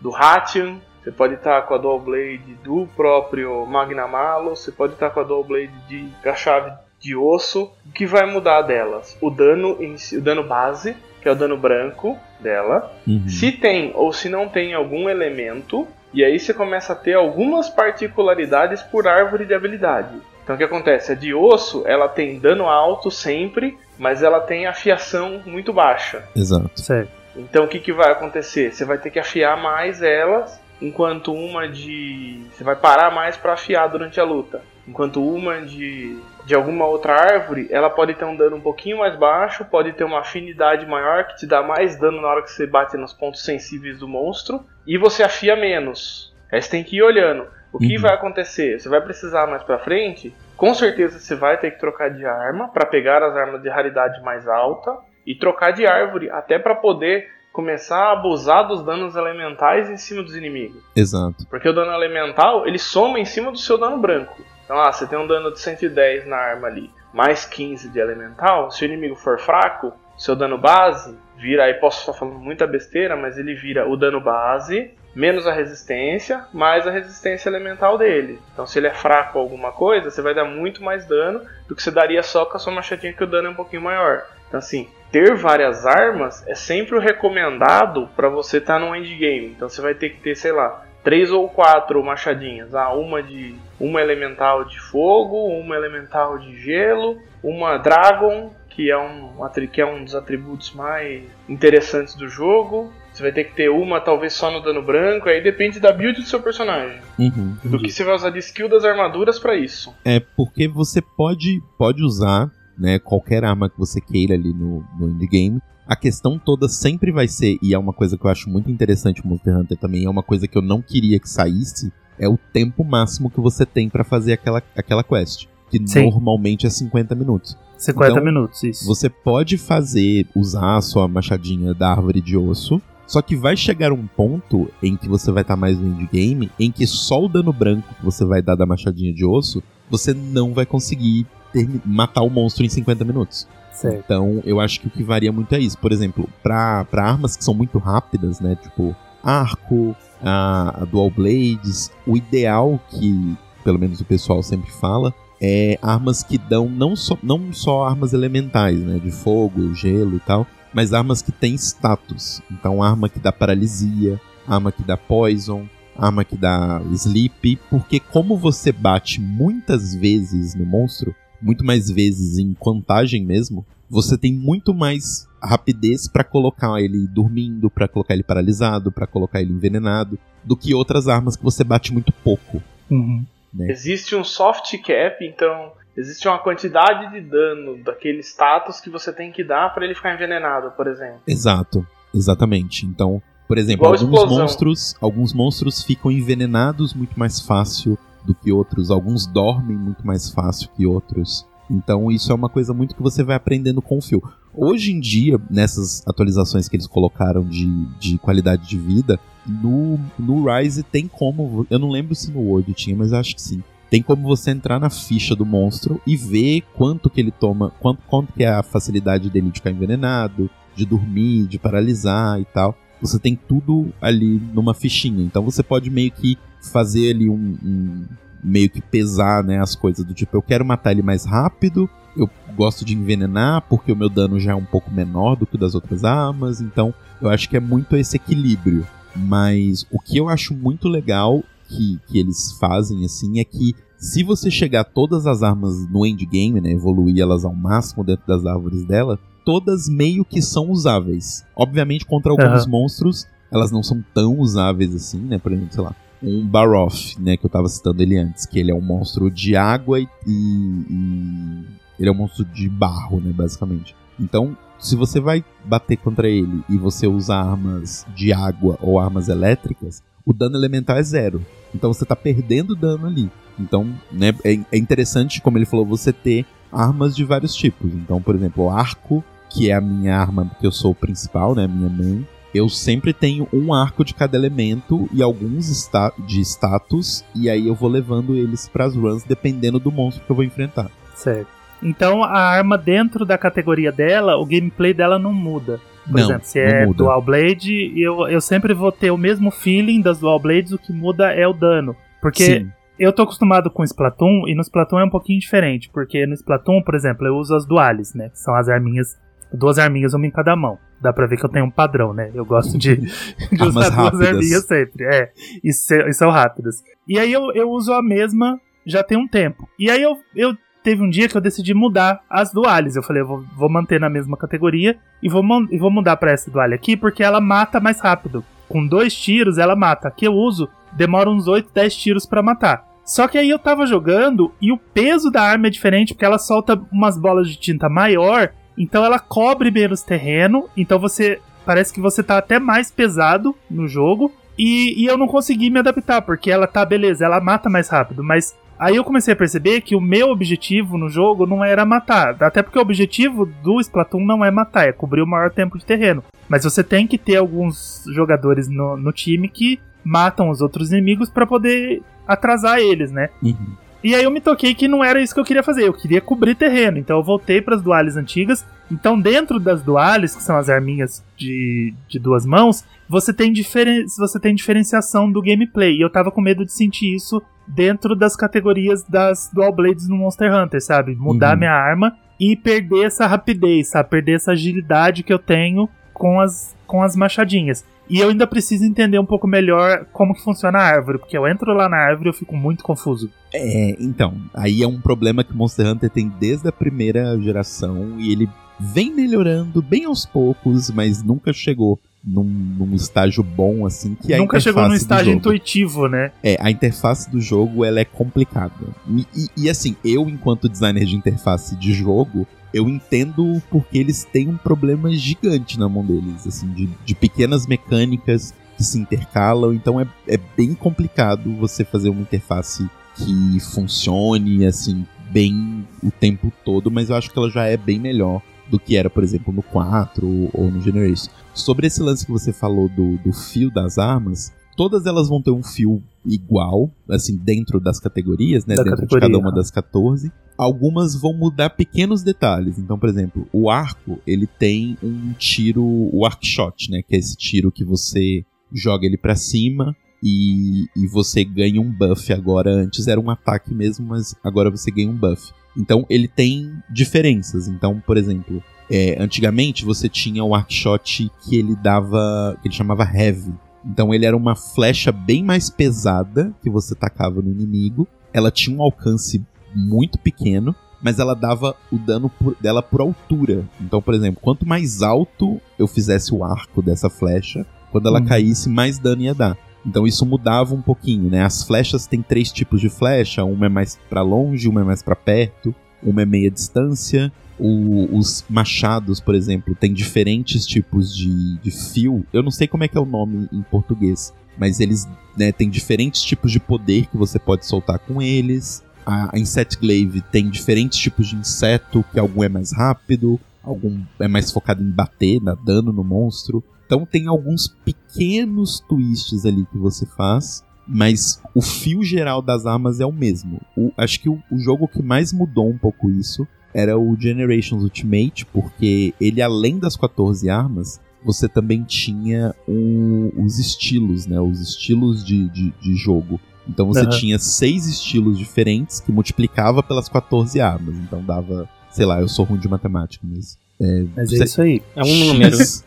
do Hatian, você pode estar com a dual blade do próprio Magnamalo, você pode estar com a dual blade de a chave de osso. O que vai mudar delas? O dano em si, o dano base, que é o dano branco dela, Uhum. se tem ou se não tem algum elemento, e aí você começa a ter algumas particularidades por árvore de habilidade. Então o que acontece? A de osso, ela tem dano alto sempre, mas ela tem afiação muito baixa. Exato. Certo. Então o que, que vai acontecer? Você vai ter que afiar mais elas, enquanto uma de. Você vai parar mais para afiar durante a luta. Enquanto uma de, de alguma outra árvore, ela pode ter um dano um pouquinho mais baixo, pode ter uma afinidade maior que te dá mais dano na hora que você bate nos pontos sensíveis do monstro, e você afia menos. Aí você tem que ir olhando. O que Uhum. vai acontecer? Você vai precisar mais pra frente, com certeza você vai ter que trocar de arma para pegar as armas de raridade mais alta e trocar de árvore até para poder começar a abusar dos danos elementais em cima dos inimigos. Exato. Porque o dano elemental, ele soma em cima do seu dano branco. Então, ah, você tem um dano de 110 na arma ali, mais 15 de elemental. Se o inimigo for fraco, seu dano base vira, aí posso estar falando muita besteira, mas ele vira o dano base menos a resistência, mais a resistência elemental dele. Então, se ele é fraco alguma coisa, você vai dar muito mais dano do que você daria só com a sua machadinha que o dano é um pouquinho maior. Então, assim, ter várias armas é sempre o recomendado para você estar no endgame. Então, você vai ter que ter, sei lá, três ou quatro machadinhas. Ah, uma de uma elemental de fogo, uma elemental de gelo, uma dragon, que é um que é um dos atributos mais interessantes do jogo. Você vai ter que ter uma talvez só no dano branco, aí depende da build do seu personagem. Uhum. Do que você vai usar de skill das armaduras para isso. É porque você pode, pode usar né, qualquer arma que você queira ali no, no endgame. A questão toda sempre vai ser, e é uma coisa que eu acho muito interessante o Monster Hunter também, é uma coisa que eu não queria que saísse, é o tempo máximo que você tem pra fazer aquela, aquela quest. Que Sim. normalmente é 50 minutos. 50 Então, minutos, isso. Você pode fazer, usar a sua machadinha da árvore de osso, só que vai chegar um ponto em que você vai estar mais no endgame, em que só o dano branco que você vai dar da machadinha de osso, você não vai conseguir termi- matar o monstro em 50 minutos. Certo. Então, eu acho que o que varia muito é isso. Por exemplo, pra armas que são muito rápidas, né? Tipo, arco, a, a dual blades, o ideal que, pelo menos o pessoal sempre fala, é armas que dão não só, não só armas elementais, né? De fogo, gelo e tal, mas armas que têm status. Então, arma que dá paralisia, arma que dá poison, arma que dá sleep, porque como você bate muitas vezes no monstro, muito mais vezes em contagem mesmo, você tem muito mais rapidez pra colocar ele dormindo, pra colocar ele paralisado, pra colocar ele envenenado, do que outras armas que você bate muito pouco. Uhum. Existe um soft cap, então existe uma quantidade de dano daquele status que você tem que dar para ele ficar envenenado, por exemplo. Exato, exatamente. Então, por exemplo, Igual alguns explosão. monstros, alguns monstros ficam envenenados muito mais fácil do que outros, alguns dormem muito mais fácil que outros. Então isso é uma coisa muito que você vai aprendendo com o fio. Hoje em dia, nessas atualizações que eles colocaram de, de qualidade de vida, no, no Rise tem como. Eu não lembro se no Word tinha, mas acho que sim. Tem como você entrar na ficha do monstro e ver quanto que ele toma, quanto, quanto que é a facilidade dele de ficar envenenado, de dormir, de paralisar e tal. você tem tudo ali numa fichinha. Então você pode meio que fazer ali um, um- meio que pesar, né, as coisas do tipo, eu quero matar ele mais rápido, eu gosto de envenenar porque o meu dano já é um pouco menor do que o das outras armas, então eu acho que é muito esse equilíbrio. Mas o que eu acho muito legal que, que eles fazem assim é que se você chegar todas as armas no endgame, né, evoluir elas ao máximo dentro das árvores dela, todas meio que são usáveis. Obviamente contra alguns Aham. monstros elas não são tão usáveis assim, né? Por exemplo, sei lá, um Baroth, né, que eu tava citando ele antes, que ele é um monstro de água e, e- e ele é um monstro de barro, né, basicamente. Então, se você vai bater contra ele e você usa armas de água ou armas elétricas, o dano elemental é zero. Então você tá perdendo dano ali. Então, né, é, é interessante, como ele falou, você ter armas de vários tipos. Então, por exemplo, o arco, que é a minha arma que eu sou o principal, né, a minha main, eu sempre tenho um arco de cada elemento e alguns sta de status, e aí eu vou levando eles pras runs dependendo do monstro que eu vou enfrentar. Certo. Então a arma dentro da categoria dela, o gameplay dela não muda. Por não, exemplo, se é muda. Dual Blade, eu, eu sempre vou ter o mesmo feeling das Dual Blades, o que muda é o dano. Porque Sim. eu tô acostumado com Splatoon, e no Splatoon é um pouquinho diferente. Porque no Splatoon, por exemplo, eu uso as duales, né? Que são as arminhas, duas arminhas, uma em cada mão. Dá pra ver que eu tenho um padrão, né? Eu gosto de, de Armas usar duas rápidas. arminhas sempre. É, e, se- e são rápidas. E aí eu, eu uso a mesma já tem um tempo. E aí eu, eu teve um dia que eu decidi mudar as duales. Eu falei, eu vou, vou manter na mesma categoria e vou, e vou mudar pra essa dual aqui porque ela mata mais rápido. Com dois tiros ela mata. A que eu uso demora uns 8, 10 tiros pra matar. Só que aí eu tava jogando e o peso da arma é diferente porque ela solta umas bolas de tinta maior, então ela cobre menos terreno, então você parece que você tá até mais pesado no jogo. E, e eu não consegui me adaptar, porque ela tá, beleza, ela mata mais rápido, mas Aí eu comecei a perceber que o meu objetivo no jogo não era matar. Até porque o objetivo do Splatoon não é matar, é cobrir o maior tempo de terreno. Mas você tem que ter alguns jogadores no, no time que matam os outros inimigos pra poder atrasar eles, né? Uhum. E aí eu me toquei que não era isso que eu queria fazer, eu queria cobrir terreno. Então eu voltei para as duales antigas. Então dentro das duales, que são as arminhas de, de duas mãos, você tem, diferen você tem diferenciação do gameplay. E eu tava com medo de sentir isso dentro das categorias das Dual Blades no Monster Hunter, sabe? Mudar Uhum. minha arma e perder essa rapidez, sabe? Perder essa agilidade que eu tenho com as, com as machadinhas. E eu ainda preciso entender um pouco melhor como que funciona a árvore, porque eu entro lá na árvore e eu fico muito confuso. É, então, aí é um problema que Monster Hunter tem desde a primeira geração e ele vem melhorando bem aos poucos, mas nunca chegou num, num estágio bom assim que a Nunca chegou do estágio jogo. intuitivo, né? É, a interface do jogo ela é complicada. E, e- e, assim, eu, enquanto designer de interface de jogo, eu entendo porque eles têm um problema gigante na mão deles, assim, de, de pequenas mecânicas que se intercalam. Então é, é bem complicado você fazer uma interface que funcione, assim, bem o tempo todo, mas eu acho que ela já é bem melhor do que era, por exemplo, no 4 ou no Generation. Sobre esse lance que você falou do, do fio das armas, todas elas vão ter um fio igual, assim, dentro das categorias, né? Da dentro categoria, de cada uma aham. das 14. Algumas vão mudar pequenos detalhes. Então, por exemplo, o arco, ele tem um tiro, o arc shot, né? Que é esse tiro que você joga ele pra cima e, e você ganha um buff agora. Antes era um ataque mesmo, mas agora você ganha um buff. Então ele tem diferenças. Então, por exemplo, é, antigamente você tinha o Arcshot que ele dava. que ele chamava Heavy. Então ele era uma flecha bem mais pesada que você tacava no inimigo. Ela tinha um alcance muito pequeno, mas ela dava o dano por- dela por altura. Então, por exemplo, quanto mais alto eu fizesse o arco dessa flecha, quando ela Uhum. caísse, mais dano ia dar. Então isso mudava um pouquinho, né? As flechas têm três tipos de flecha, uma é mais pra longe, uma é mais pra perto, uma é meia distância. O- os machados, por exemplo, tem diferentes tipos de, de fio. Eu não sei como é que é o nome em português, mas eles né, têm diferentes tipos de poder que você pode soltar com eles. A, a Glaive tem diferentes tipos de inseto, que algum é mais rápido, algum é mais focado em bater, dar dano no monstro. Então tem alguns pequenos twists ali que você faz, mas o fio geral das armas é o mesmo. O- acho que o, o jogo que mais mudou um pouco isso era o Generations Ultimate, porque ele, além das 14 armas, você também tinha o- os estilos, né? Os estilos de, de, de jogo. Então você Aham. tinha seis estilos diferentes que multiplicava pelas 14 armas. Então dava, sei lá, eu sou ruim de matemática, mas. É, Mas é isso aí. É um número. X,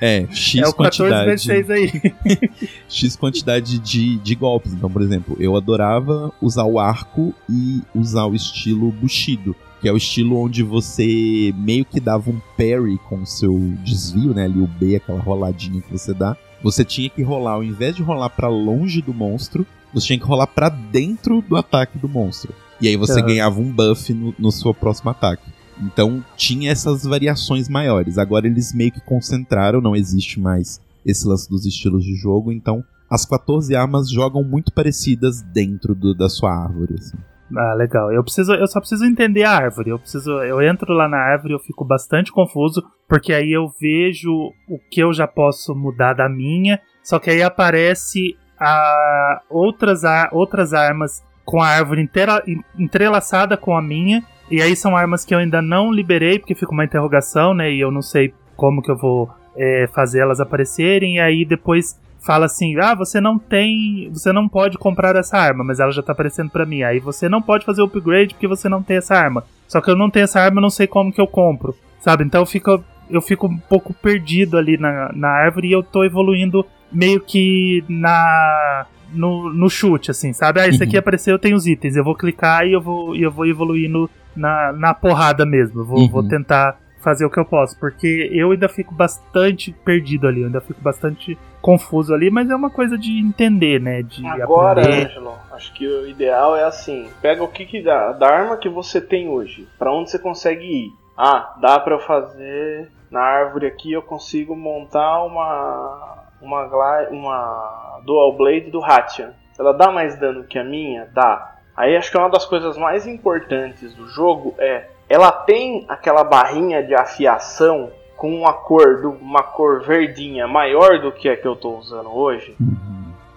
é, X é o 14 quantidade. vezes 6 aí. X quantidade de, de golpes. Então, por exemplo, eu adorava usar o arco e usar o estilo Bushido, que é o estilo onde você meio que dava um parry com o seu desvio, né? Ali o B, aquela roladinha que você dá. Você tinha que rolar, ao invés de rolar pra longe do monstro, você tinha que rolar pra dentro do ataque do monstro. E aí você Aham. ganhava um buff no, no seu próximo ataque. Então tinha essas variações maiores. Agora eles meio que concentraram, não existe mais esse lance dos estilos de jogo, então as 14 armas jogam muito parecidas dentro do- da sua árvore. assim. Ah, legal. Eu preciso, eu só preciso entender a árvore. Eu preciso, eu entro lá na árvore, eu fico bastante confuso, porque aí eu vejo o que eu já posso mudar da minha, só que aí aparece a outras, ar- outras armas com a árvore inteira, en- entrelaçada com a minha, e aí são armas que eu ainda não liberei, porque fica uma interrogação, né? E eu não sei como que eu vou é, fazer elas aparecerem, e aí depois fala assim: "Ah, você não tem, você não pode comprar essa arma, mas ela já tá aparecendo pra mim. Aí você não pode fazer o upgrade porque você não tem essa arma. Só que eu não tenho essa arma, eu não sei como que eu compro, sabe? Então eu fico eu fico um pouco perdido ali na, na árvore e eu tô evoluindo meio que na no, no chute, assim, sabe? Ah, esse aqui Uhum. apareceu, eu tenho os itens. Eu vou clicar e eu vou, e eu vou evoluindo na, na porrada mesmo. Eu vou, Uhum. vou tentar fazer o que eu posso, porque eu ainda fico bastante perdido ali, eu ainda fico bastante confuso ali, mas é uma coisa de entender, né? De Agora, aprender. Ângelo, acho que o ideal é assim: pega o que, que dá, da arma que você tem hoje, pra onde você consegue ir. Ah, dá pra eu fazer na árvore aqui, eu consigo montar uma uma uma dual blade do Hatian. Ela dá mais dano que a minha, dá. Aí acho que uma das coisas mais importantes do jogo é ela tem aquela barrinha de afiação com uma cor uma cor verdinha maior do que a que eu tô usando hoje.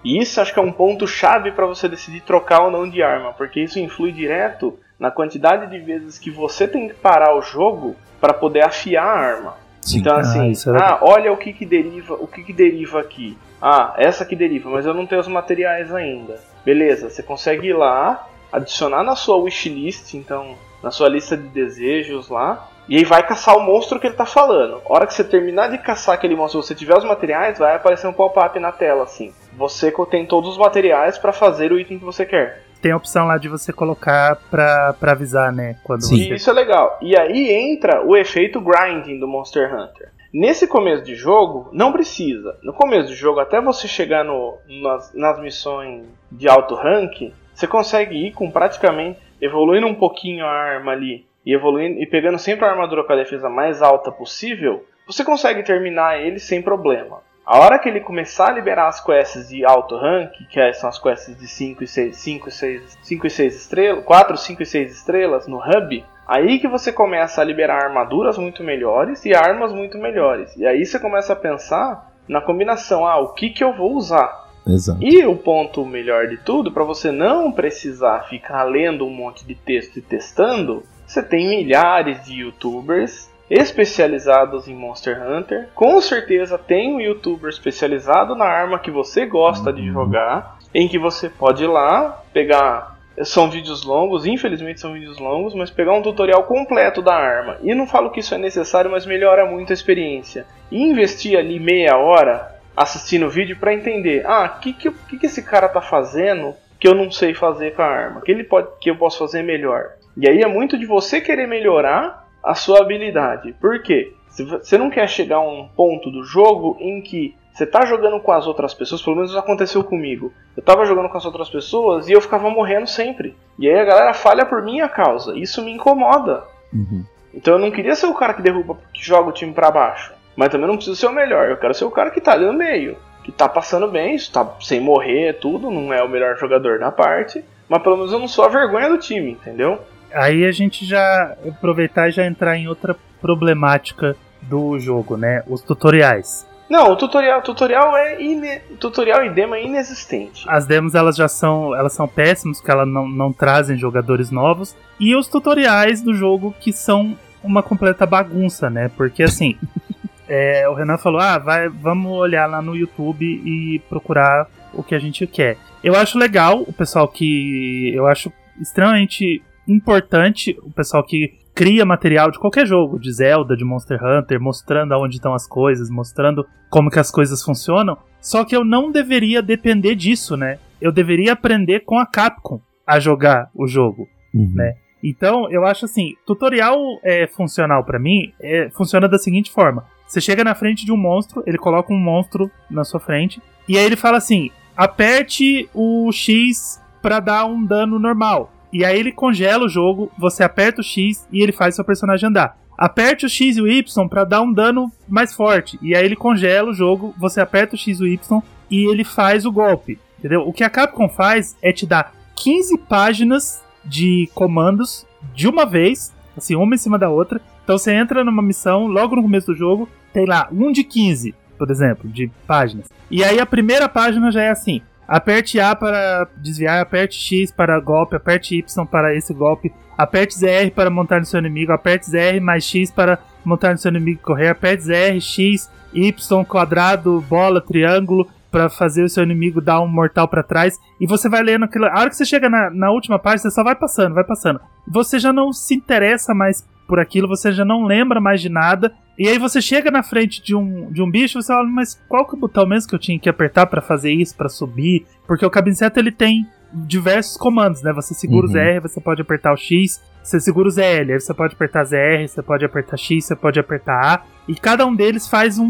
E isso acho que é um ponto chave para você decidir trocar ou não de arma, porque isso influi direto na quantidade de vezes que você tem que parar o jogo para poder afiar a arma. Sim. Então Ah, assim, é legal. ah, olha o que que deriva, o que que deriva aqui. Ah, essa que deriva, mas eu não tenho os materiais ainda. Beleza, você consegue ir lá, adicionar na sua wishlist, então na sua lista de desejos lá, e aí vai caçar o monstro que ele tá falando. A hora que você terminar de caçar aquele monstro, se você tiver os materiais, vai aparecer um pop-up na tela assim. Você tem todos os materiais para fazer o item que você quer. Tem a opção lá de você colocar pra, pra avisar, né? Quando Sim. Você. isso é legal. E aí entra o efeito grinding do Monster Hunter. Nesse começo de jogo, não precisa. No começo do jogo, até você chegar no, nas, nas missões de alto rank, você consegue ir com praticamente evoluindo um pouquinho a arma ali e evoluindo e pegando sempre a armadura com a defesa mais alta possível, você consegue terminar ele sem problema. A hora que ele começar a liberar as quests de alto rank, que é- são as quests de 5 e 6, 5 e 6, 5 e 6 estrelas, 4, 5 e 6 estrelas no hub, aí que você começa a liberar armaduras muito melhores e armas muito melhores. E aí você começa a pensar na combinação, ah, o que que eu vou usar? Exato. E o ponto melhor de tudo, para você não precisar ficar lendo um monte de texto e testando, você tem milhares de youtubers especializados em Monster Hunter. Com certeza tem um youtuber especializado na arma que você gosta de jogar, em que você pode ir lá, pegar. São vídeos longos, infelizmente são vídeos longos, mas pegar um tutorial completo da arma. E não falo que isso é necessário, mas melhora muito a experiência. E investir ali meia hora assistindo o vídeo para entender, ah, o que, que, que, que esse cara tá fazendo que eu não sei fazer com a arma? Que ele pode, que eu posso fazer melhor? E aí é muito de você querer melhorar a sua habilidade. Por quê? Se você não quer chegar a um ponto do jogo em que você tá jogando com as outras pessoas, pelo menos isso aconteceu comigo. Eu tava jogando com as outras pessoas e eu ficava morrendo sempre. E aí a galera falha por minha causa. Isso me incomoda. Uhum. Então eu não queria ser o cara que derruba, que joga o time pra baixo. Mas também não preciso ser o melhor. Eu quero ser o cara que tá ali no meio. Que tá passando bem, isso tá sem morrer, tudo. Não é o melhor jogador da parte. Mas pelo menos eu não sou a vergonha do time, entendeu? Aí a gente já aproveitar e já entrar em outra problemática do jogo, né? Os tutoriais. Não, o tutorial, tutorial é ine, tutorial e demo é inexistente. As demos elas já são, elas são péssimas, porque elas não, não trazem jogadores novos. E os tutoriais do jogo que são uma completa bagunça, né? Porque assim, é, o Renan falou: ah, vai, vamos olhar lá no YouTube e procurar o que a gente quer. Eu acho legal o pessoal que. Eu acho extremamente importante o pessoal que cria material de qualquer jogo, de Zelda, de Monster Hunter, mostrando aonde estão as coisas, mostrando como que as coisas funcionam. Só que eu não deveria depender disso, né? Eu deveria aprender com a Capcom a jogar o jogo. Uhum. Né? Então, eu acho assim, tutorial é, funcional pra mim é, funciona da seguinte forma: você chega na frente de um monstro, ele coloca um monstro na sua frente e aí ele fala assim: aperte o X pra dar um dano normal. E aí ele congela o jogo, você aperta o X e ele faz seu personagem andar. Aperte o X e o Y pra dar um dano mais forte. E aí ele congela o jogo, você aperta o X e o Y e ele faz o golpe. Entendeu? O que a Capcom faz é te dar 15 páginas de comandos de uma vez, assim, uma em cima da outra. Então você entra numa missão, logo no começo do jogo, tem lá um de 15, por exemplo, de páginas. E aí a primeira página já é assim: aperte A para desviar, aperte X para golpe, aperte Y para esse golpe, aperte ZR para montar no seu inimigo, aperte ZR mais X para montar no seu inimigo e correr, aperte ZR, X, Y, quadrado, bola, triângulo para fazer o seu inimigo dar um mortal pra trás e você vai lendo aquilo. A hora que você chega na, na última página, você só vai passando, vai passando. Você já não se interessa mais por aquilo, você já não lembra mais de nada. E aí você chega na frente de um, de um bicho, você fala, mas qual que é o botão mesmo que eu tinha que apertar pra fazer isso, pra subir? Porque o Cabin Seto, ele tem diversos comandos, né? Você segura o Uhum. ZR, você pode apertar o X, você segura o ZL, aí você pode apertar ZR, você pode apertar X, você pode apertar A, e cada um deles faz um,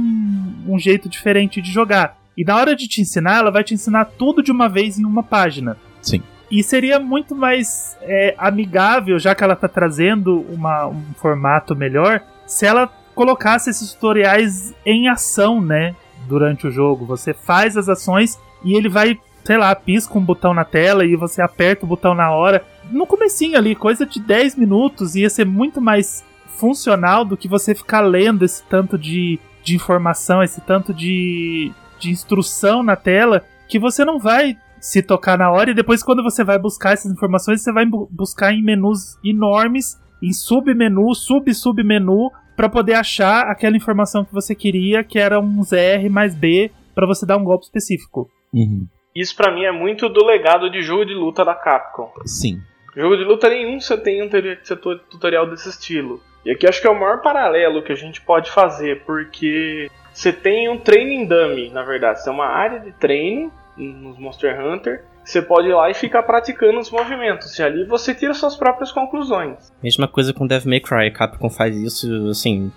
um jeito diferente de jogar. E na hora de te ensinar, ela vai te ensinar tudo de uma vez em uma página. Sim. E seria muito mais é, amigável, já que ela tá trazendo uma- um formato melhor, se ela colocasse esses tutoriais em ação, né? Durante o jogo. Você faz as ações e ele vai, sei lá, pisca um botão na tela e você aperta o botão na hora. No comecinho ali, coisa de 10 minutos, ia ser muito mais funcional do que você ficar lendo esse tanto de, de informação, esse tanto de, de instrução na tela, que você não vai se tocar na hora e depois quando você vai buscar essas informações, você vai bu- buscar em menus enormes, em submenu, sub-submenu, para poder achar aquela informação que você queria, que era um ZR mais B, para você dar um golpe específico. Uhum. Isso pra mim é muito do legado de jogo de luta da Capcom. Sim. Jogo de luta nenhum você tem um tutorial desse estilo. E aqui acho que é o maior paralelo que a gente pode fazer, porque você tem um training dummy, na verdade. Você tem uma área de treino nos Monster Hunter. Você pode ir lá e ficar praticando os movimentos. E ali você tira suas próprias conclusões. Mesma coisa com Devil May Cry. A Capcom faz isso, assim,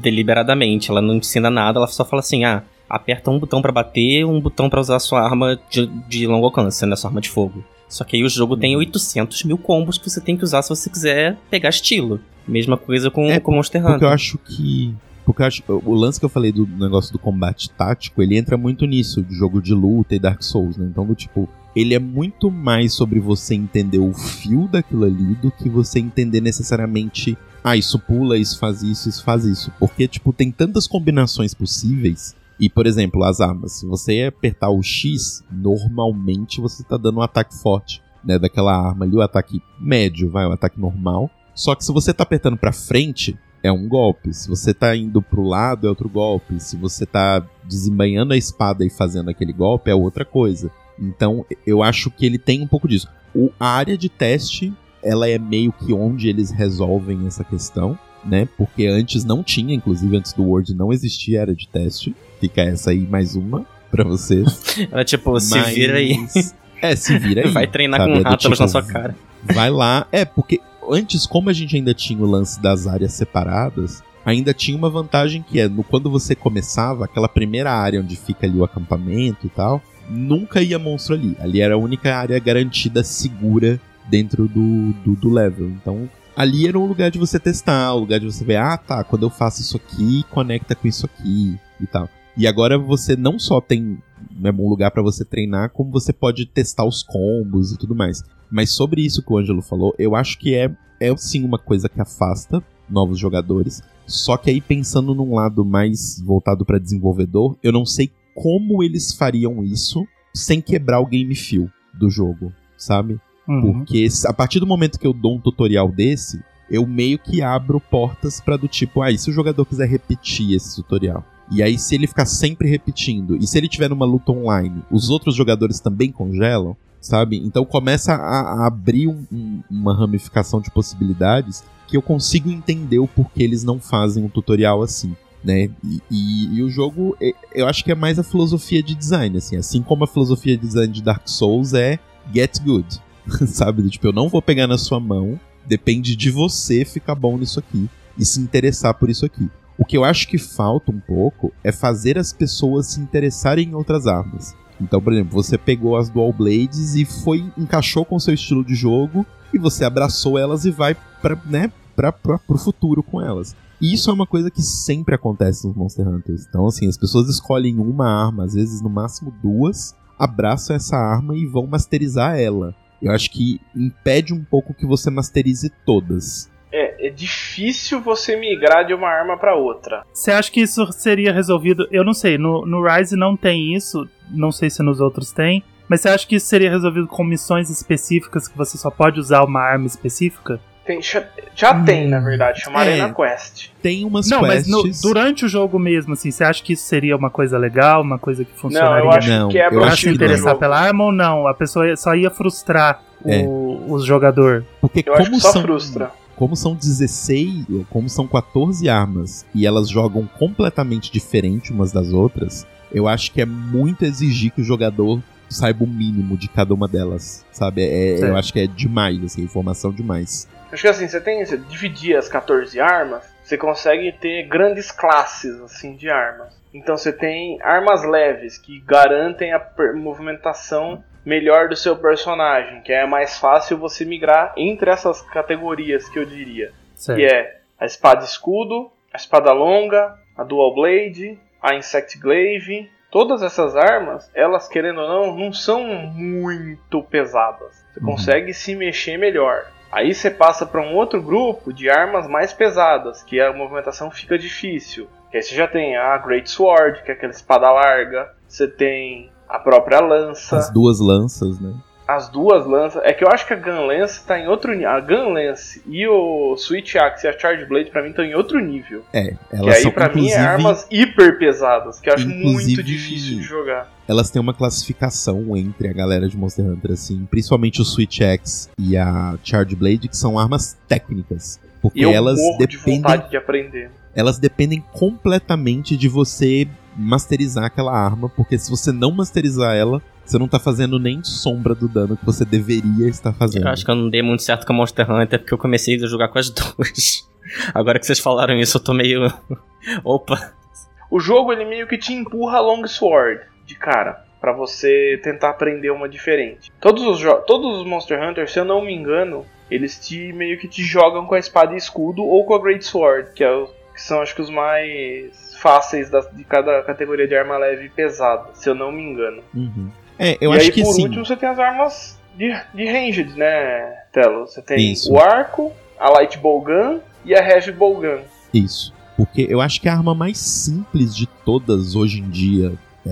deliberadamente. Ela não ensina nada, ela só fala assim, ah, aperta um botão pra bater, um botão pra usar a sua arma de, de longo alcance, né, sua arma de fogo. Só que aí o jogo tem 800 mil combos que você tem que usar se você quiser pegar estilo. Mesma coisa com, É, com Monster Porque eu Hunter. acho que. Porque acho, o lance que eu falei do negócio do combate tático, ele entra muito nisso, de jogo de luta e Dark Souls, né? Então, do tipo, ele é muito mais sobre você entender o fio daquilo ali do que você entender necessariamente, ah, isso pula, isso faz isso, isso faz isso. Porque, tipo, tem tantas combinações possíveis. E, por exemplo, as armas. Se você apertar o X, normalmente você tá dando um ataque forte, né? Daquela arma ali, o ataque médio, vai, o ataque normal. Só que se você tá apertando pra frente, é um golpe. Se você tá indo pro lado, é outro golpe. Se você tá desembanhando a espada e fazendo aquele golpe, é outra coisa. Então, eu acho que ele tem um pouco disso. O, a área de teste, ela é meio que onde eles resolvem essa questão, né? Porque antes não tinha, inclusive antes do Word não existia área de teste. Fica essa aí mais uma pra vocês. Ela, tipo, se Mas- vira aí. É, se vira aí. Vai treinar sabe? com É do rátulos na tipo, sua cara. Vai lá. É, porque antes, como a gente ainda tinha o lance das áreas separadas, ainda tinha uma vantagem que é, no, quando você começava, aquela primeira área onde fica ali o acampamento e tal, nunca ia monstro ali. Ali era a única área garantida segura dentro do, do, do level. Então, ali era um lugar de você testar, um lugar de você ver, ah tá, quando eu faço isso aqui, conecta com isso aqui e tal. E agora você não só tem né, um lugar pra você treinar, como você pode testar os combos e tudo mais. Mas sobre isso que o Ângelo falou, eu acho que é, é sim uma coisa que afasta novos jogadores. Só que aí pensando num lado mais voltado pra desenvolvedor, eu não sei como eles fariam isso sem quebrar o game feel do jogo, sabe? Uhum. Porque a partir do momento que eu dou um tutorial desse, eu meio que abro portas pra do tipo, ah, e se o jogador quiser repetir esse tutorial? E aí, se ele ficar sempre repetindo, e se ele tiver numa luta online, os outros jogadores também congelam, sabe? Então começa a, a abrir um- um- uma ramificação de possibilidades que eu consigo entender o porquê eles não fazem um tutorial assim. Né? E, e- e o jogo, eu acho que é mais a filosofia de design, assim, assim como a filosofia de design de Dark Souls é get good, sabe? Tipo, eu não vou pegar na sua mão, depende de você ficar bom nisso aqui e se interessar por isso aqui. O que eu acho que falta um pouco é fazer as pessoas se interessarem em outras armas. Então, por exemplo, você pegou as Dual Blades e foi encaixou com o seu estilo de jogo e você abraçou elas e vai para, né, para pro futuro com elas. E isso é uma coisa que sempre acontece nos Monster Hunters. Então, assim, as pessoas escolhem uma arma, às vezes no máximo duas, abraçam essa arma e vão masterizar ela. Eu acho que impede um pouco que você masterize todas. É, é difícil você migrar de uma arma pra outra. Você acha que isso seria resolvido? Eu não sei, no, no Rise não tem isso, não sei se nos outros tem. Mas você acha que isso seria resolvido com missões específicas que você só pode usar uma arma específica? Tem, já já tem, na verdade, chama é. Arena Quest. Tem umas não, mas quests... no- durante o jogo mesmo, assim, você acha que isso seria uma coisa legal, uma coisa que Não, funcionaria eu acho Não, que o pra acho se interessar jogo. pela arma ou não? A pessoa só ia frustrar É. o, o jogador. Porque Eu acho como que só são, frustra. Como são 16, como são 14 armas e elas jogam completamente diferente umas das outras, eu acho que é muito exigir que o jogador saiba o mínimo de cada uma delas, sabe? É- Certo. eu acho que é demais, assim, informação demais. Acho que assim, você tem. Você dividir as 14 armas, você consegue ter grandes classes assim de armas. Então você tem armas leves que garantem a movimentação melhor do seu personagem, que é mais fácil você migrar entre essas categorias que eu diria. Certo. Que é a espada escudo, a espada longa, a dual blade, a insect glaive. Todas essas armas, elas querendo ou não, não são muito pesadas. Você Uhum. consegue se mexer melhor. Aí você passa para um outro grupo de armas mais pesadas, que a movimentação fica difícil. Que aí você já tem a Great Sword, que é aquela espada larga. Você tem a própria lança. As duas lanças, né? As duas lanças. É que eu acho que a Gun Lance tá em outro nível. A Gun Lance e o Switch Axe e a Charge Blade pra mim estão em outro nível. É, Que elas aí são pra mim é armas hiper pesadas, que eu acho muito difícil de jogar. elas têm uma classificação entre a galera de Monster Hunter assim, principalmente o Switch Axe e a Charge Blade, que são armas técnicas, porque E eu elas morro de dependem vontade de aprender. elas dependem completamente de você masterizar aquela arma, porque se você não masterizar ela, você não tá fazendo nem sombra do dano que você deveria estar fazendo. Eu acho que eu não dei muito certo com a Monster Hunter porque eu comecei a jogar com as duas. Agora que vocês falaram isso, eu tô meio. Opa! O jogo ele meio que te empurra a Long Sword de cara. Pra você tentar aprender uma diferente. Todos os, todos os Monster Hunter, se eu não me engano, eles te meio que te jogam com a espada e escudo ou com a Great Sword, que, é o- que são acho que os mais fáceis das- de cada categoria de arma leve e pesada, se eu não me engano. Uhum. É, eu e acho aí, que por sim. último, você tem as armas de, de ranged, né, Telo? Você tem Isso. o arco, a light bowgun e a heavy bowgun. Isso. Porque eu acho que a arma mais simples de todas hoje em dia, é,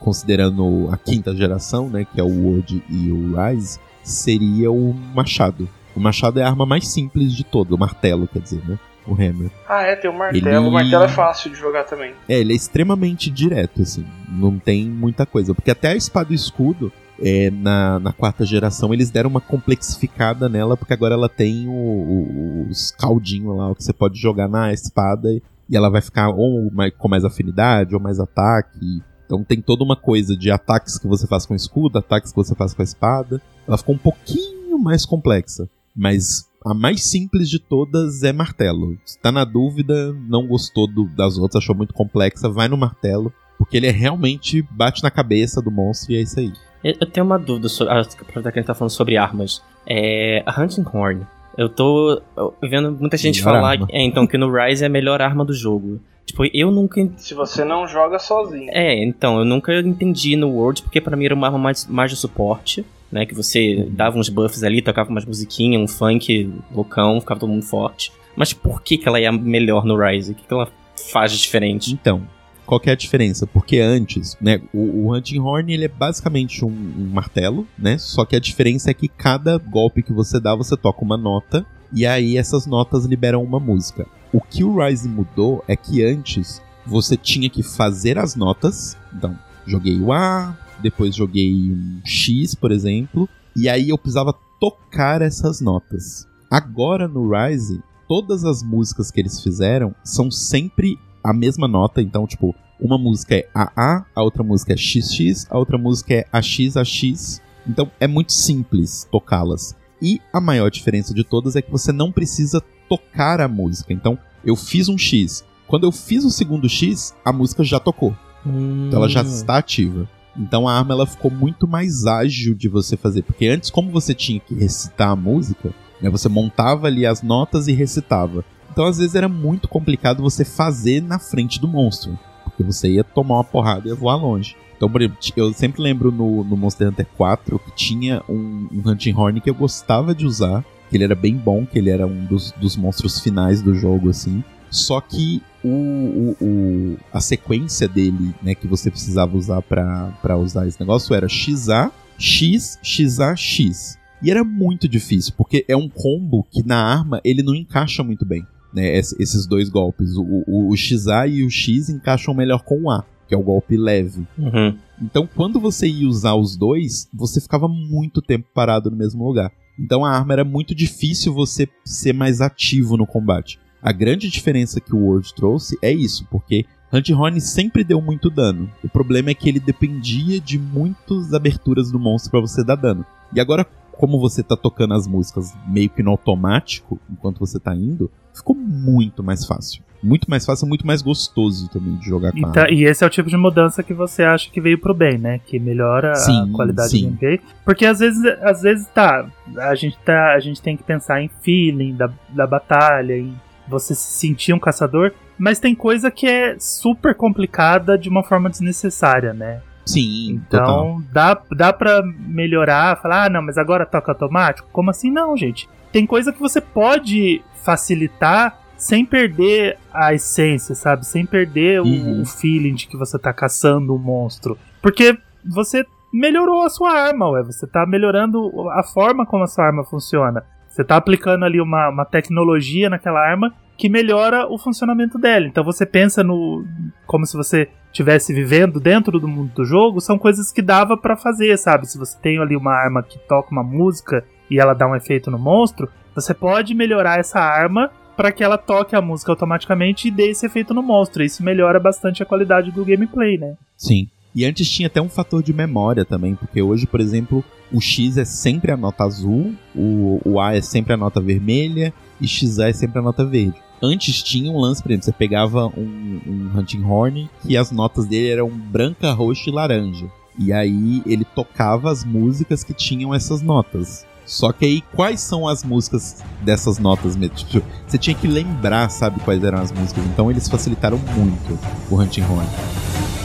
considerando a quinta geração, né, que é o World e o Rise, seria o machado. O machado é a arma mais simples de todo, o martelo, quer dizer, né? O hammer. Ah, é, tem o martelo. Ele- O martelo é fácil de jogar também. É, ele é extremamente direto, assim. Não tem muita coisa. Porque até a espada e o escudo, é, na, na quarta geração, eles deram uma complexificada nela, porque agora ela tem o- o- os caldinhos lá, o que você pode jogar na espada e e ela vai ficar ou mais- com mais afinidade ou mais ataque. Então tem toda uma coisa de ataques que você faz com o escudo, ataques que você faz com a espada. Ela ficou um pouquinho mais complexa. Mas a mais simples de todas é martelo. Se tá na dúvida, não gostou do- das outras, achou muito complexa, vai no martelo. Porque ele é realmente bate na cabeça do monstro e é isso aí. Eu tenho uma dúvida sobre. ah, Aproveitar que a gente tá falando sobre armas. É. A Hunting Horn. Eu tô vendo muita gente Melhor falar é, então, que no Rise é a melhor arma do jogo. Tipo, eu nunca. Se você não joga sozinho. É, então, eu nunca entendi no World, porque pra mim era uma arma mais, mais de suporte, né? Que você dava uns buffs ali, tocava umas musiquinhas, um funk loucão, ficava todo mundo forte. Mas por que, que ela é melhor no Rise? O que, que ela faz de diferente? Então, qual é a diferença? Porque antes, né, o, o Hunting Horn ele é basicamente um, um martelo, né? Só que a diferença é que cada golpe que você dá, você toca uma nota e aí essas notas liberam uma música. O que o Rise mudou é que antes você tinha que fazer as notas. Então, joguei o A, depois joguei um X, por exemplo, e aí eu precisava tocar essas notas. Agora no Rise, todas as músicas que eles fizeram são sempre a mesma nota, então tipo, uma música é AA, a outra música é XX, a outra música é AX, AX. Então é muito simples tocá-las. E a maior diferença de todas é que você não precisa tocar a música. Então, eu fiz um X. Quando eu fiz o segundo X, a música já tocou. Então ela já está ativa. Então a arma ela ficou muito mais ágil de você fazer, porque antes como você tinha que recitar a música, né, você montava ali as notas e recitava. Então às vezes era muito complicado você fazer na frente do monstro, porque você ia tomar uma porrada e ia voar longe. Então, por exemplo, eu sempre lembro no, no Monster Hunter 4 que tinha um, um Hunting Horn que eu gostava de usar, que ele era bem bom, que ele era um dos, dos monstros finais do jogo, assim. Só que o, o, o- a sequência dele, né, que você precisava usar pra usar esse negócio era XA, X, XA, X. E era muito difícil, porque é um combo que na arma ele não encaixa muito bem, né, es- esses dois golpes. O, o, o XA e o X encaixam melhor com o A, que é o golpe leve. Uhum. Então, quando você ia usar os dois, você ficava muito tempo parado no mesmo lugar. Então, a arma era muito difícil você ser mais ativo no combate. A grande diferença que o World trouxe é isso, porque Hunt Horn sempre deu muito dano. O problema é que ele dependia de muitas aberturas do monstro pra você dar dano. E agora, como você tá tocando as músicas meio que no automático, enquanto você tá indo, ficou muito mais fácil. Muito mais fácil, muito mais gostoso também de jogar com E, a tá- e esse é o tipo de mudança que você acha que veio pro bem, né? Que melhora Sim, a qualidade sim. do gameplay. Porque às vezes, às vezes tá, a gente tá, a gente tem que pensar em feeling da, da batalha, em você se sentir um caçador, mas tem coisa que é super complicada de uma forma desnecessária, né? Sim, total. Então, dá, dá pra melhorar, falar, ah, não, mas agora toca automático? Como assim não, gente? Tem coisa que você pode facilitar sem perder a essência, sabe? Sem perder o- Uhum. o, feeling de que você tá caçando um monstro. Porque você melhorou a sua arma, ué. Você tá melhorando a forma como a sua arma funciona. Você tá aplicando ali uma, uma tecnologia naquela arma que melhora o funcionamento dela. Então você pensa no. como se você estivesse vivendo dentro do mundo do jogo, são coisas que dava pra fazer, sabe? Se você tem ali uma arma que toca uma música e ela dá um efeito no monstro, você pode melhorar essa arma para que ela toque a música automaticamente e dê esse efeito no monstro. Isso melhora bastante a qualidade do gameplay, né? Sim. E antes tinha até um fator de memória também, porque hoje, por exemplo, o X é sempre a nota azul, o, o A é sempre a nota vermelha e XA é sempre a nota verde. Antes tinha um lance, por exemplo, você pegava um, um Hunting Horn que as notas dele eram branca, roxa e laranja. E aí ele tocava as músicas que tinham essas notas. Só que aí, quais são as músicas dessas notas mesmo? Tipo, você tinha que lembrar, sabe, quais eram as músicas. Então eles facilitaram muito o Hunting Horn.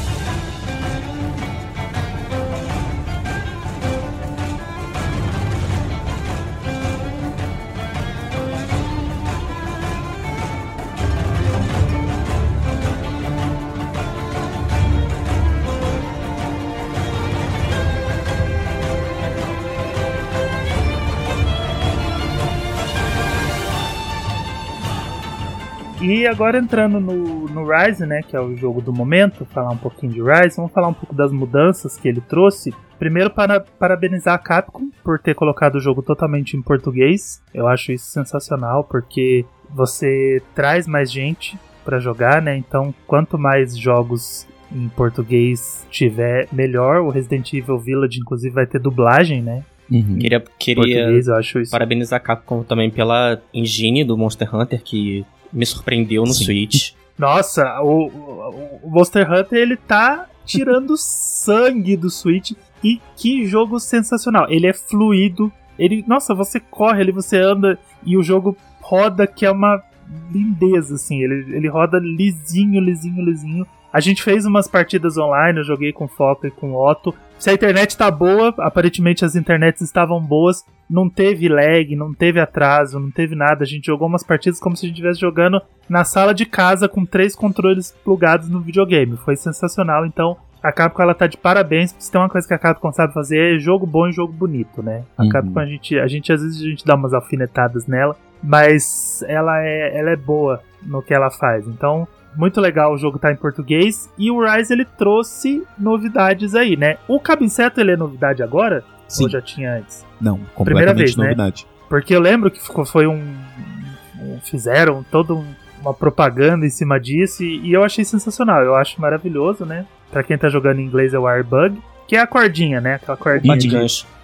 E agora entrando no, no Rise, né, que é o jogo do momento, falar um pouquinho de Rise, vamos falar um pouco das mudanças que ele trouxe. Primeiro, para parabenizar a Capcom por ter colocado o jogo totalmente em português. Eu acho isso sensacional, porque você traz mais gente para jogar, né? Então, quanto mais jogos em português tiver, melhor. O Resident Evil Village, inclusive, vai ter dublagem, né? Uhum. Queria, Em queria português, eu acho isso. parabenizar a Capcom também pela engine do Monster Hunter, que me surpreendeu no Sim. Switch. Nossa, o, o- Monster Hunter ele tá tirando sangue do Switch e que jogo sensacional. Ele é fluido. Ele, nossa, você corre ali, você anda e o jogo roda que é uma lindeza assim. Ele, ele roda lisinho, lisinho, lisinho. A gente fez umas partidas online, eu joguei com Foca e com Otto. Se a internet tá boa, aparentemente as internets estavam boas, não teve lag, não teve atraso, não teve nada. A gente jogou umas partidas como se a gente estivesse jogando na sala de casa com três controles plugados no videogame. Foi sensacional. Então, A Capcom ela tá de parabéns, se tem uma coisa que a Capcom sabe fazer é jogo bom e jogo bonito, né? A Uhum. Capcom a gente, a gente às vezes a gente dá umas alfinetadas nela, mas ela é, ela é boa no que ela faz. Então, muito legal o jogo tá em português e o Rise ele trouxe novidades aí, né? O Cabinceto ele é novidade agora Sim. ou já tinha antes? Não, Primeira completamente vez, né? novidade. Porque eu lembro que ficou, foi um, um- fizeram toda um- uma propaganda em cima disso e, e eu achei sensacional. Eu acho maravilhoso, né? Pra quem tá jogando em inglês é o Airbug, que é a cordinha, né? Aquela cordinha de-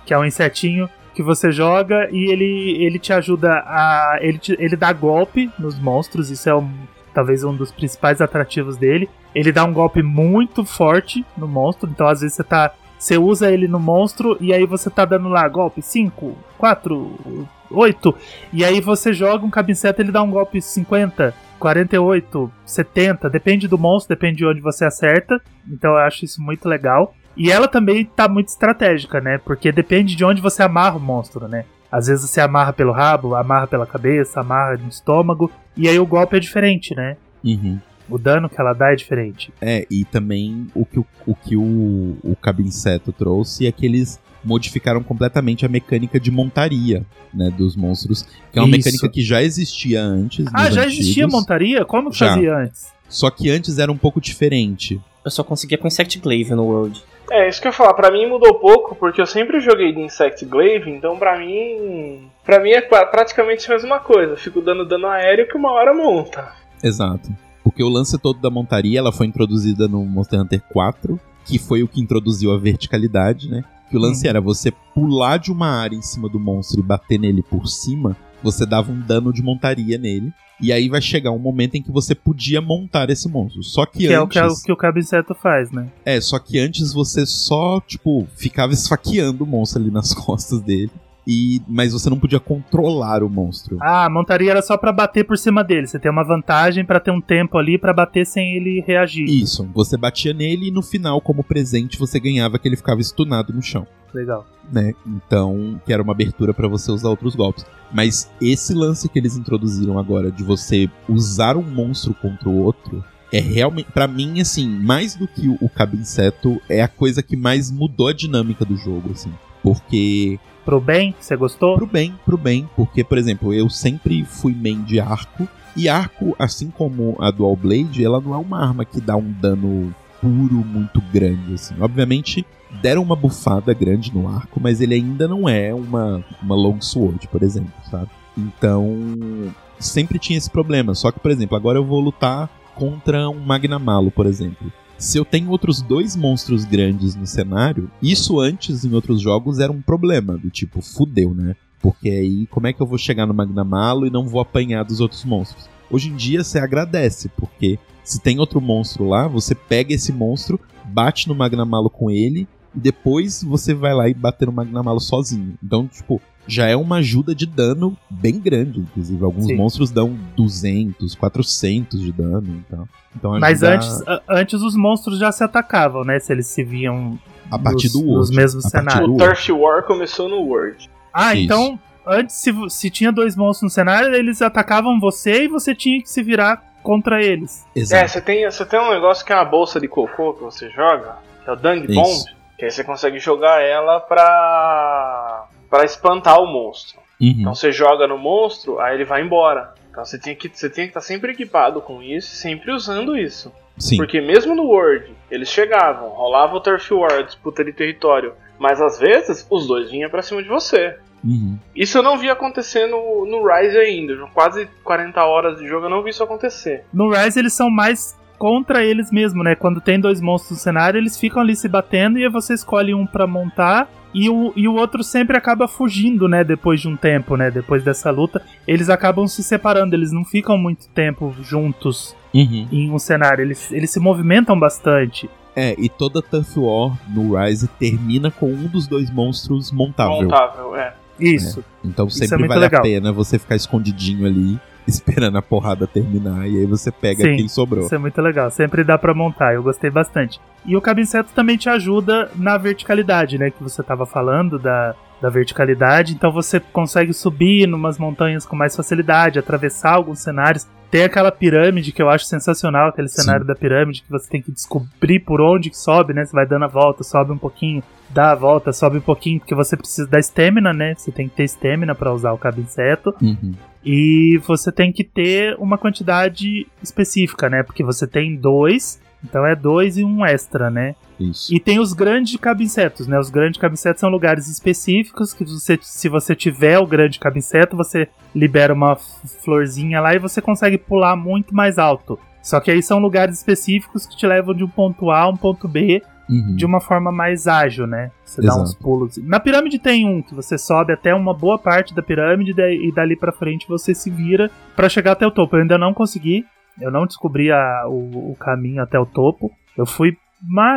que é um insetinho que você joga e ele, ele te ajuda a. Ele, te- ele dá golpe nos monstros, isso é um, talvez um dos principais atrativos dele. Ele dá um golpe muito forte no monstro, então às vezes você tá. Você usa ele no monstro e aí você tá dando lá golpe 5, 4, 8. E aí você joga um cabinceto ele dá um golpe 50, 48, 70, depende do monstro, depende de onde você acerta. Então eu acho isso muito legal. E ela também tá muito estratégica, né? Porque depende de onde você amarra o monstro, né? Às vezes você amarra pelo rabo, amarra pela cabeça, amarra no estômago. E aí o golpe é diferente, né? Uhum. O dano que ela dá é diferente. É, e também o que o, o, que o, o Cabinceto trouxe é que eles modificaram completamente a mecânica de montaria, né, dos monstros, que é uma Isso. mecânica que já existia antes. Ah, já antigos, existia montaria? Como que Já. fazia antes? Só que antes era um pouco diferente. Eu só conseguia com Insect Glaive no World. É, isso que eu ia falar, pra mim mudou pouco, porque eu sempre joguei de Insect Glaive, então pra mim. Pra mim é pra- praticamente a mesma coisa. Eu fico dando dano aéreo que uma hora monta. Exato. Porque o lance todo da montaria, ela foi introduzida no Monster Hunter 4, que foi o que introduziu a verticalidade, né? Que o lance Uhum. era você pular de uma área em cima do monstro e bater nele por cima, você dava um dano de montaria nele. E aí vai chegar um momento em que você podia montar esse monstro. Só que, Que é o que, antes. o que o Cabinceto faz, né? É, só que antes você só, tipo, ficava esfaqueando o monstro ali nas costas dele. E, mas você não podia controlar o monstro. Ah, a montaria era só pra bater por cima dele. Você tem uma vantagem pra ter um tempo ali pra bater sem ele reagir. Isso, você batia nele e no final, como presente, você ganhava que ele ficava estunado no chão. Legal. né? Então, que era uma abertura pra você usar outros golpes. Mas esse lance que eles introduziram agora de você usar um monstro contra o outro é realmente, Pra mim, assim, mais do que o, o Cabinceto, é a coisa que mais mudou a dinâmica do jogo, assim. Porque Pro bem, você gostou? pro bem, pro bem, porque por exemplo, eu sempre fui main de arco e arco, assim como a Dual Blade, ela não é uma arma que dá um dano puro muito grande assim. Obviamente, deram uma bufada grande no arco, mas ele ainda não é uma uma long sword, por exemplo, sabe? Então, sempre tinha esse problema. Só que, por exemplo, agora eu vou lutar contra um Magnamalo, por exemplo. Se eu tenho outros dois monstros grandes no cenário, isso antes em outros jogos era um problema, do tipo, fudeu, né? Porque aí como é que eu vou chegar no Magnamalo e não vou apanhar dos outros monstros? Hoje em dia você agradece, porque se tem outro monstro lá, você pega esse monstro, bate no Magnamalo com ele, e depois você vai lá e bater no Magnamalo sozinho. Então, tipo, já é uma ajuda de dano bem grande, inclusive. Alguns Sim. monstros dão 200, 400 de dano, então. então Mas ajuda antes, a- antes os monstros já se atacavam, né? Se eles se viam. a partir nos- do nos World. mesmos a partir cenários. do O. Turf War começou no World. Ah, Isso. então. Antes, se, se tinha dois monstros no cenário, eles atacavam você e você tinha que se virar contra eles. É, Exato. você tem, você tem um negócio que é uma bolsa de cocô que você joga, que é o Dung Isso. Bomb, que aí você consegue jogar ela pra, pra espantar o monstro. Uhum. Então você joga no monstro, aí ele vai embora. Então você tem que você tem que estar sempre equipado com isso, sempre usando isso. Sim. Porque mesmo no World, eles chegavam, rolava o Turf War, disputa de território, mas às vezes os dois vinham pra cima de você. Uhum. Isso eu não vi acontecer no, no Rise ainda. Quase 40 horas de jogo eu não vi isso acontecer. No Rise eles são mais contra eles mesmo, né? Quando tem dois monstros no cenário, eles ficam ali se batendo e aí você escolhe um pra montar e o, e o outro sempre acaba fugindo, né? Depois de um tempo, né? Depois dessa luta, eles acabam se separando, eles não ficam muito tempo juntos Uhum. em um cenário, eles, eles se movimentam bastante. É, e toda Tough War no Rise termina com um dos dois monstros montável. Montável, é. Isso. Então Isso é sempre vale legal. a pena você ficar escondidinho ali, esperando a porrada terminar, e aí você pega Sim, quem sobrou. Isso é muito legal, sempre dá pra montar, eu gostei bastante. E o cabinceto também te ajuda na verticalidade, né? Que você tava falando da, da verticalidade, então você consegue subir numas montanhas com mais facilidade, atravessar alguns cenários. Tem aquela pirâmide que eu acho sensacional, aquele cenário da pirâmide que você tem que descobrir por onde que sobe, né? Você vai dando a volta, sobe um pouquinho, dá a volta, sobe um pouquinho, porque você precisa da estamina, né? Você tem que ter estamina pra usar o cabo inseto. Uhum. E você tem que ter uma quantidade específica, né? Porque você tem dois, então é dois e um extra, né? Isso. E tem os grandes cabincetos, né? Os grandes cabincetos são lugares específicos que você, se você tiver o grande cabinceto, você libera uma florzinha lá e você consegue pular muito mais alto. Só que aí são lugares específicos que te levam de um ponto A a um ponto B Uhum. de uma forma mais ágil, né? Você dá Exato. uns pulos. Na pirâmide tem um que você sobe até uma boa parte da pirâmide e dali pra frente você se vira pra chegar até o topo. Eu ainda não consegui, eu não descobri a- o, o caminho até o topo. Eu fui,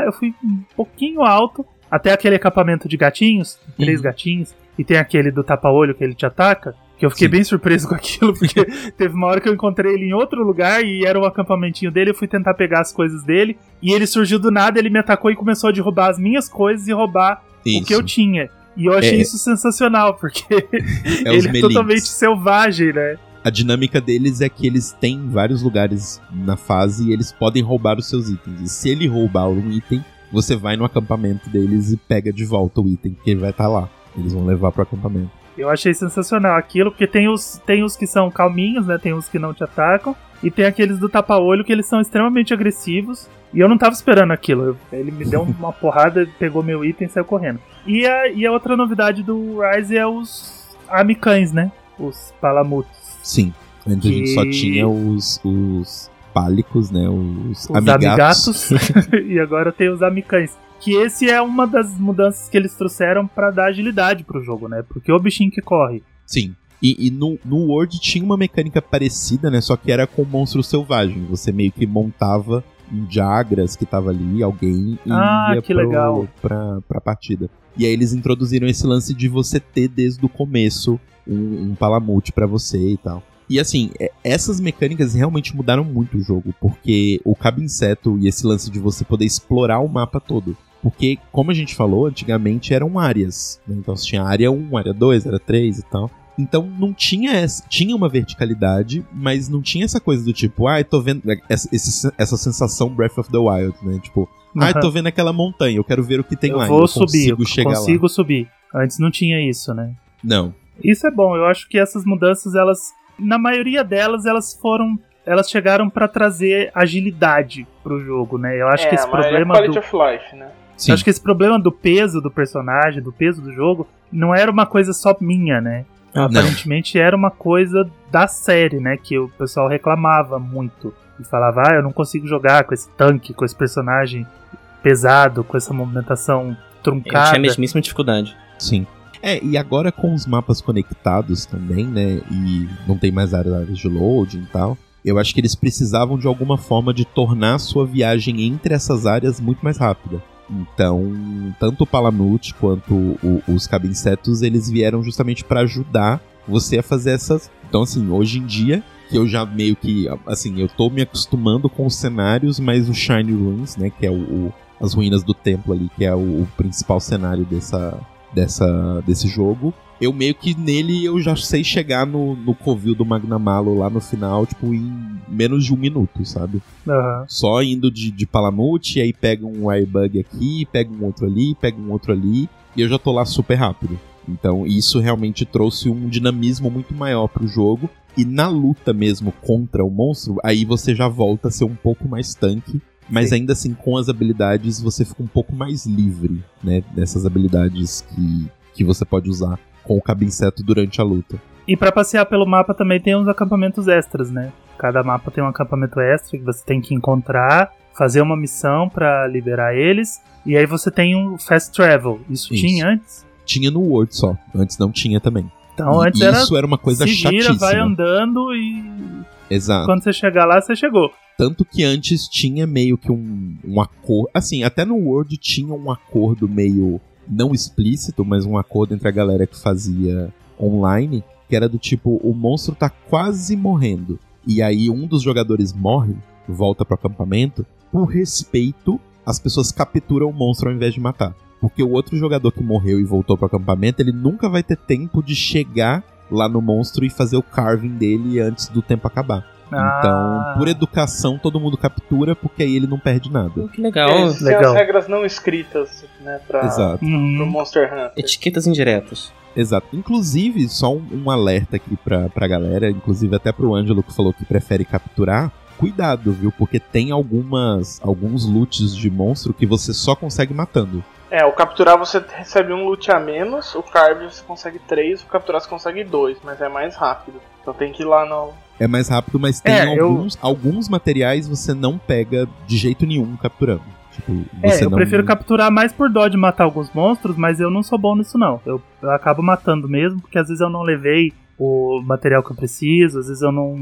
eu fui um pouquinho alto até aquele acampamento de gatinhos, três Uhum. gatinhos, e tem aquele do tapa-olho que ele te ataca. Que eu fiquei Sim. bem surpreso com aquilo, porque teve uma hora que eu encontrei ele em outro lugar e era o acampamentinho dele. Eu fui tentar pegar as coisas dele e ele surgiu do nada, ele me atacou e começou a derrubar as minhas coisas e roubar o que eu tinha. E eu achei É. isso sensacional, porque É ele é totalmente selvagem, né? A dinâmica deles é que eles têm vários lugares na fase e eles podem roubar os seus itens. E se ele roubar um item, você vai no acampamento deles e pega de volta o item, porque ele vai estar lá. Eles vão levar pro acampamento. Eu achei sensacional aquilo, porque tem os, tem os que são calminhos, né? Tem os que não te atacam. E tem aqueles do tapa-olho que eles são extremamente agressivos. E eu não tava esperando aquilo. Ele me deu uma porrada, pegou meu item e saiu correndo. E a, e a outra novidade do Rise é os amicães, né? Os palamutes. Sim. Antes a gente só Que- tinha os, os pálicos, né? Os, Os amigatos. amigatos. e agora tem os amicães. Que esse é uma das mudanças que eles trouxeram pra dar agilidade pro jogo, né? Porque o bichinho que corre. Sim. E, e no, no World tinha uma mecânica parecida, né? Só que era com monstro selvagem. Você meio que montava um Jagras que tava ali, alguém, e Ah, ia que pro- legal. Pra, pra partida. E aí eles introduziram esse lance de você ter desde o começo um, um Palamute pra você e tal. E assim, é- essas mecânicas realmente mudaram muito o jogo, porque o Cabo Inseto e esse lance de você poder explorar o mapa todo. Porque, como a gente falou, antigamente eram áreas. né? Então você tinha área 1, área 2, área 3 e tal. Então não tinha essa. Tinha uma verticalidade, mas não tinha essa coisa do tipo, ah, eu tô vendo. Essa, esse- essa sensação Breath of the Wild, né? Tipo, ah, eu tô vendo aquela montanha, eu quero ver o que tem eu lá. vou eu subir, consigo chegar consigo subir. Antes não tinha isso, né? lá. Não. Isso é bom. Eu acho que essas mudanças, elas, na maioria delas, elas foram, elas chegaram pra trazer agilidade pro jogo, né? Eu acho é, que esse mas problema é quality do of life, né? Sim. Eu acho que esse problema do peso do personagem, do peso do jogo, não era uma coisa só minha, né? Ah, Não. Aparentemente era uma coisa da série, né? Que o pessoal reclamava muito. E falava, ah, eu não consigo jogar com esse tanque, com esse personagem pesado, com essa movimentação Eu truncada. tinha a mesmíssima dificuldade. Sim. É, e agora com os mapas conectados também, né? E não tem mais áreas de loading e tal. Eu acho que eles precisavam de alguma forma de tornar a sua viagem entre essas áreas muito mais rápida. Então, tanto o Palamute quanto o- os cabincetos, eles vieram justamente para ajudar você a fazer essas. Então, assim, hoje em dia, que eu já meio que. Assim, eu tô me acostumando com os cenários, mas o Shiny Ruins, né? Que é o, o- as ruínas do templo ali, que é o, o principal cenário dessa, dessa, desse jogo. Eu meio que nele eu já sei chegar no, no covil do Magnamalo lá no final, tipo, em menos de um minuto, sabe? Aham. Só indo de, de Palamute, aí pega um Airbug aqui, pega um outro ali, pega um outro ali, e eu já tô lá super rápido. Então isso realmente trouxe um dinamismo muito maior pro jogo. E na luta mesmo contra o monstro, aí você já volta a ser um pouco mais tanque. Mas Sim. ainda assim, com as habilidades, você fica um pouco mais livre, né? Dessas habilidades que, que você pode usar com o cabinceto durante a luta. E pra passear pelo mapa também tem uns acampamentos extras, né? Cada mapa tem um acampamento extra que você tem que encontrar, fazer uma missão pra liberar eles, e aí você tem um fast travel. Isso, Isso. tinha antes? Tinha no Word só, antes não tinha também. Então E antes era isso era uma coisa se vira, chatíssima. vai andando e Exato. quando você chegar lá, você chegou. Tanto que antes tinha meio que um, um acordo. Assim, até no Word tinha um acordo meio. Não explícito, mas um acordo entre a galera que fazia online. Que era do tipo: o monstro tá quase morrendo. E aí um dos jogadores morre, volta pro acampamento. Por respeito, as pessoas capturam o monstro ao invés de matar. Porque o outro jogador que morreu e voltou pro acampamento, ele nunca vai ter tempo de chegar lá no monstro e fazer o carving dele antes do tempo acabar. Ah. Então, por educação, todo mundo captura, porque aí ele não perde nada. Que legal. Eles têm legal. as regras não escritas, né, pra, Exato. pro Uhum. Monster Hunter. Etiquetas indiretas. Exato. Inclusive, só um, um alerta aqui pra, pra galera, inclusive até pro Ângelo que falou que prefere capturar. Cuidado, viu? Porque tem algumas alguns loots de monstro que você só consegue matando. É, o capturar você recebe um loot a menos, o carve você consegue três, o capturar você consegue dois, mas é mais rápido. Então tem que ir lá no. É mais rápido, mas tem É, eu- alguns, alguns materiais você não pega de jeito nenhum capturando. Tipo, É, eu não... prefiro capturar mais por dó de matar alguns monstros, mas eu não sou bom nisso não. Eu, eu acabo matando mesmo, porque às vezes eu não levei o material que eu preciso, às vezes eu não.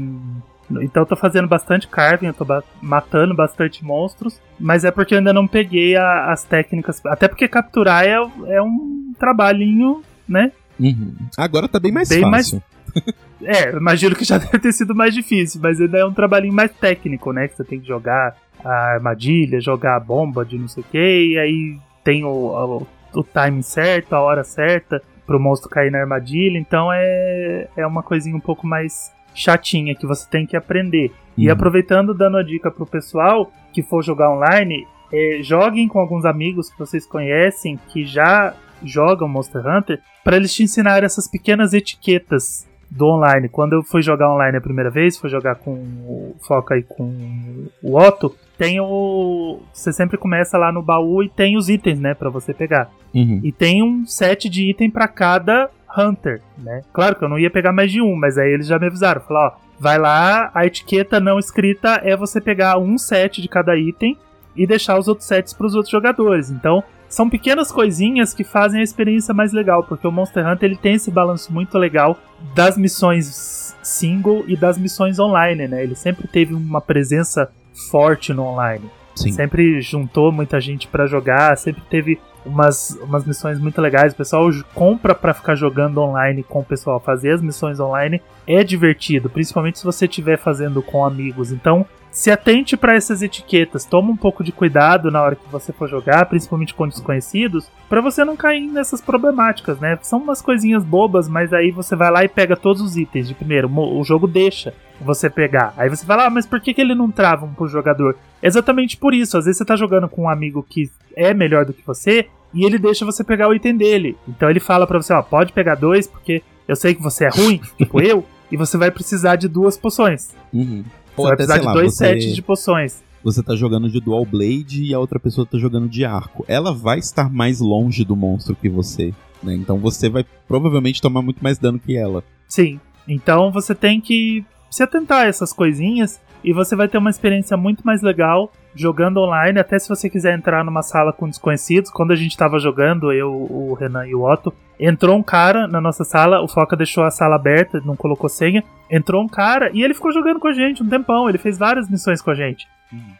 Então eu tô fazendo bastante carving, eu tô ba- matando bastante monstros, mas é porque eu ainda não peguei a- as técnicas. Até porque capturar é, é um trabalhinho, né? Uhum. Agora tá bem mais Bem mais- fácil. É, imagino que já deve ter sido mais difícil, mas ainda é um trabalhinho mais técnico, né? Que você tem que jogar a armadilha, jogar a bomba de não sei o que, e aí tem o, o, o timing certo, a hora certa pro monstro cair na armadilha, então é, é uma coisinha um pouco mais chatinha que você tem que aprender. E Uhum. aproveitando, dando a dica pro pessoal que for jogar online, é, joguem com alguns amigos que vocês conhecem que já jogam Monster Hunter para eles te ensinarem essas pequenas etiquetas do online. Quando eu fui jogar online a primeira vez, fui jogar com o Foca e com o Otto, tem o você sempre começa lá no baú e tem os itens, né, para você pegar. Uhum. E tem um set de item para cada Hunter, né? Claro que eu não ia pegar mais de um, mas aí eles já me avisaram, falaram, ó, vai lá, a etiqueta não escrita é você pegar um set de cada item e deixar os outros sets para os outros jogadores. Então, são pequenas coisinhas que fazem a experiência mais legal, porque o Monster Hunter ele tem esse balanço muito legal das missões single e das missões online, né? Ele sempre teve uma presença forte no online. Sim. Sempre juntou muita gente pra jogar, sempre teve umas, umas missões muito legais. O pessoal compra pra ficar jogando online com o pessoal. Fazer as missões online é divertido, principalmente se você estiver fazendo com amigos. Então, se atente pra essas etiquetas. Toma um pouco de cuidado na hora que você for jogar, principalmente com desconhecidos, pra você não cair nessas problemáticas, né? São umas coisinhas bobas, mas aí você vai lá e pega todos os itens de primeiro. O jogo deixa você pegar. Aí você fala, ah, mas por que, que ele não trava um pro jogador? Exatamente por isso. Às vezes você tá jogando com um amigo que é melhor do que você e ele deixa você pegar o item dele. Então ele fala pra você, ó, pode pegar dois, porque eu sei que você é ruim, tipo eu, e você vai precisar de duas poções. Uhum. Você Ou vai até, precisar de lá, dois você, sets de poções. você tá jogando de dual blade e a outra pessoa tá jogando de arco. Ela vai estar mais longe do monstro que você, né? Então você vai provavelmente tomar muito mais dano que ela. Sim. Então você tem que se atentar a essas coisinhas e você vai ter uma experiência muito mais legal jogando online, até se você quiser entrar numa sala com desconhecidos. Quando a gente tava jogando, eu, o Renan e o Otto, entrou um cara na nossa sala, o Foca deixou a sala aberta, não colocou senha. Entrou um cara e ele ficou jogando com a gente um tempão, ele fez várias missões com a gente.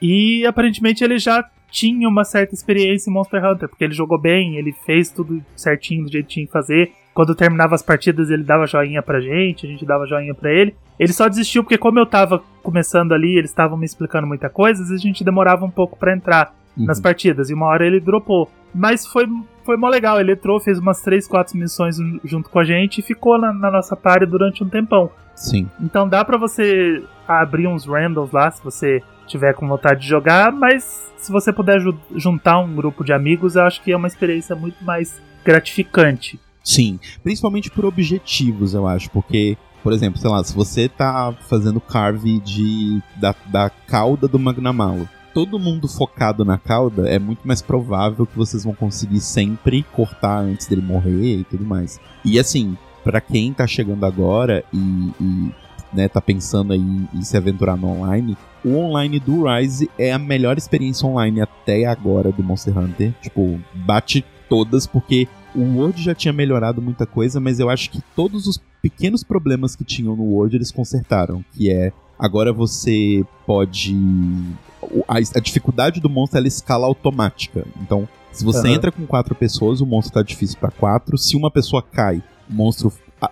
E aparentemente ele já tinha uma certa experiência em Monster Hunter, porque ele jogou bem, ele fez tudo certinho do jeito que tinha que fazer. Quando terminava as partidas, ele dava joinha pra gente, a gente dava joinha pra ele. Ele só desistiu porque, como eu tava começando ali, eles estavam me explicando muita coisa, às vezes a gente demorava um pouco pra entrar Uhum. nas partidas, e uma hora ele dropou. Mas foi, foi mó legal, ele entrou, fez umas 3, 4 missões junto com a gente e ficou na, na nossa party durante um tempão. Sim. Então dá pra você abrir uns randoms lá, se você tiver com vontade de jogar, mas se você puder ju- juntar um grupo de amigos, eu acho que é uma experiência muito mais gratificante. Sim, principalmente por objetivos, eu acho, porque, por exemplo, sei lá, se você tá fazendo carve de, da, da cauda do Magnamalo, todo mundo focado na cauda, é muito mais provável que vocês vão conseguir sempre cortar antes dele morrer e tudo mais. E assim, pra quem tá chegando agora e, e né, tá pensando aí em, em se aventurar no online, o online do Rise é a melhor experiência online até agora do Monster Hunter. Tipo, bate todas, porque o World já tinha melhorado muita coisa, mas eu acho que todos os pequenos problemas que tinham no World eles consertaram. Que é, agora você pode. A, a dificuldade do monstro ela escala automática. Então, se você Aham. entra com quatro pessoas, o monstro tá difícil pra quatro. Se uma pessoa cai, o monstro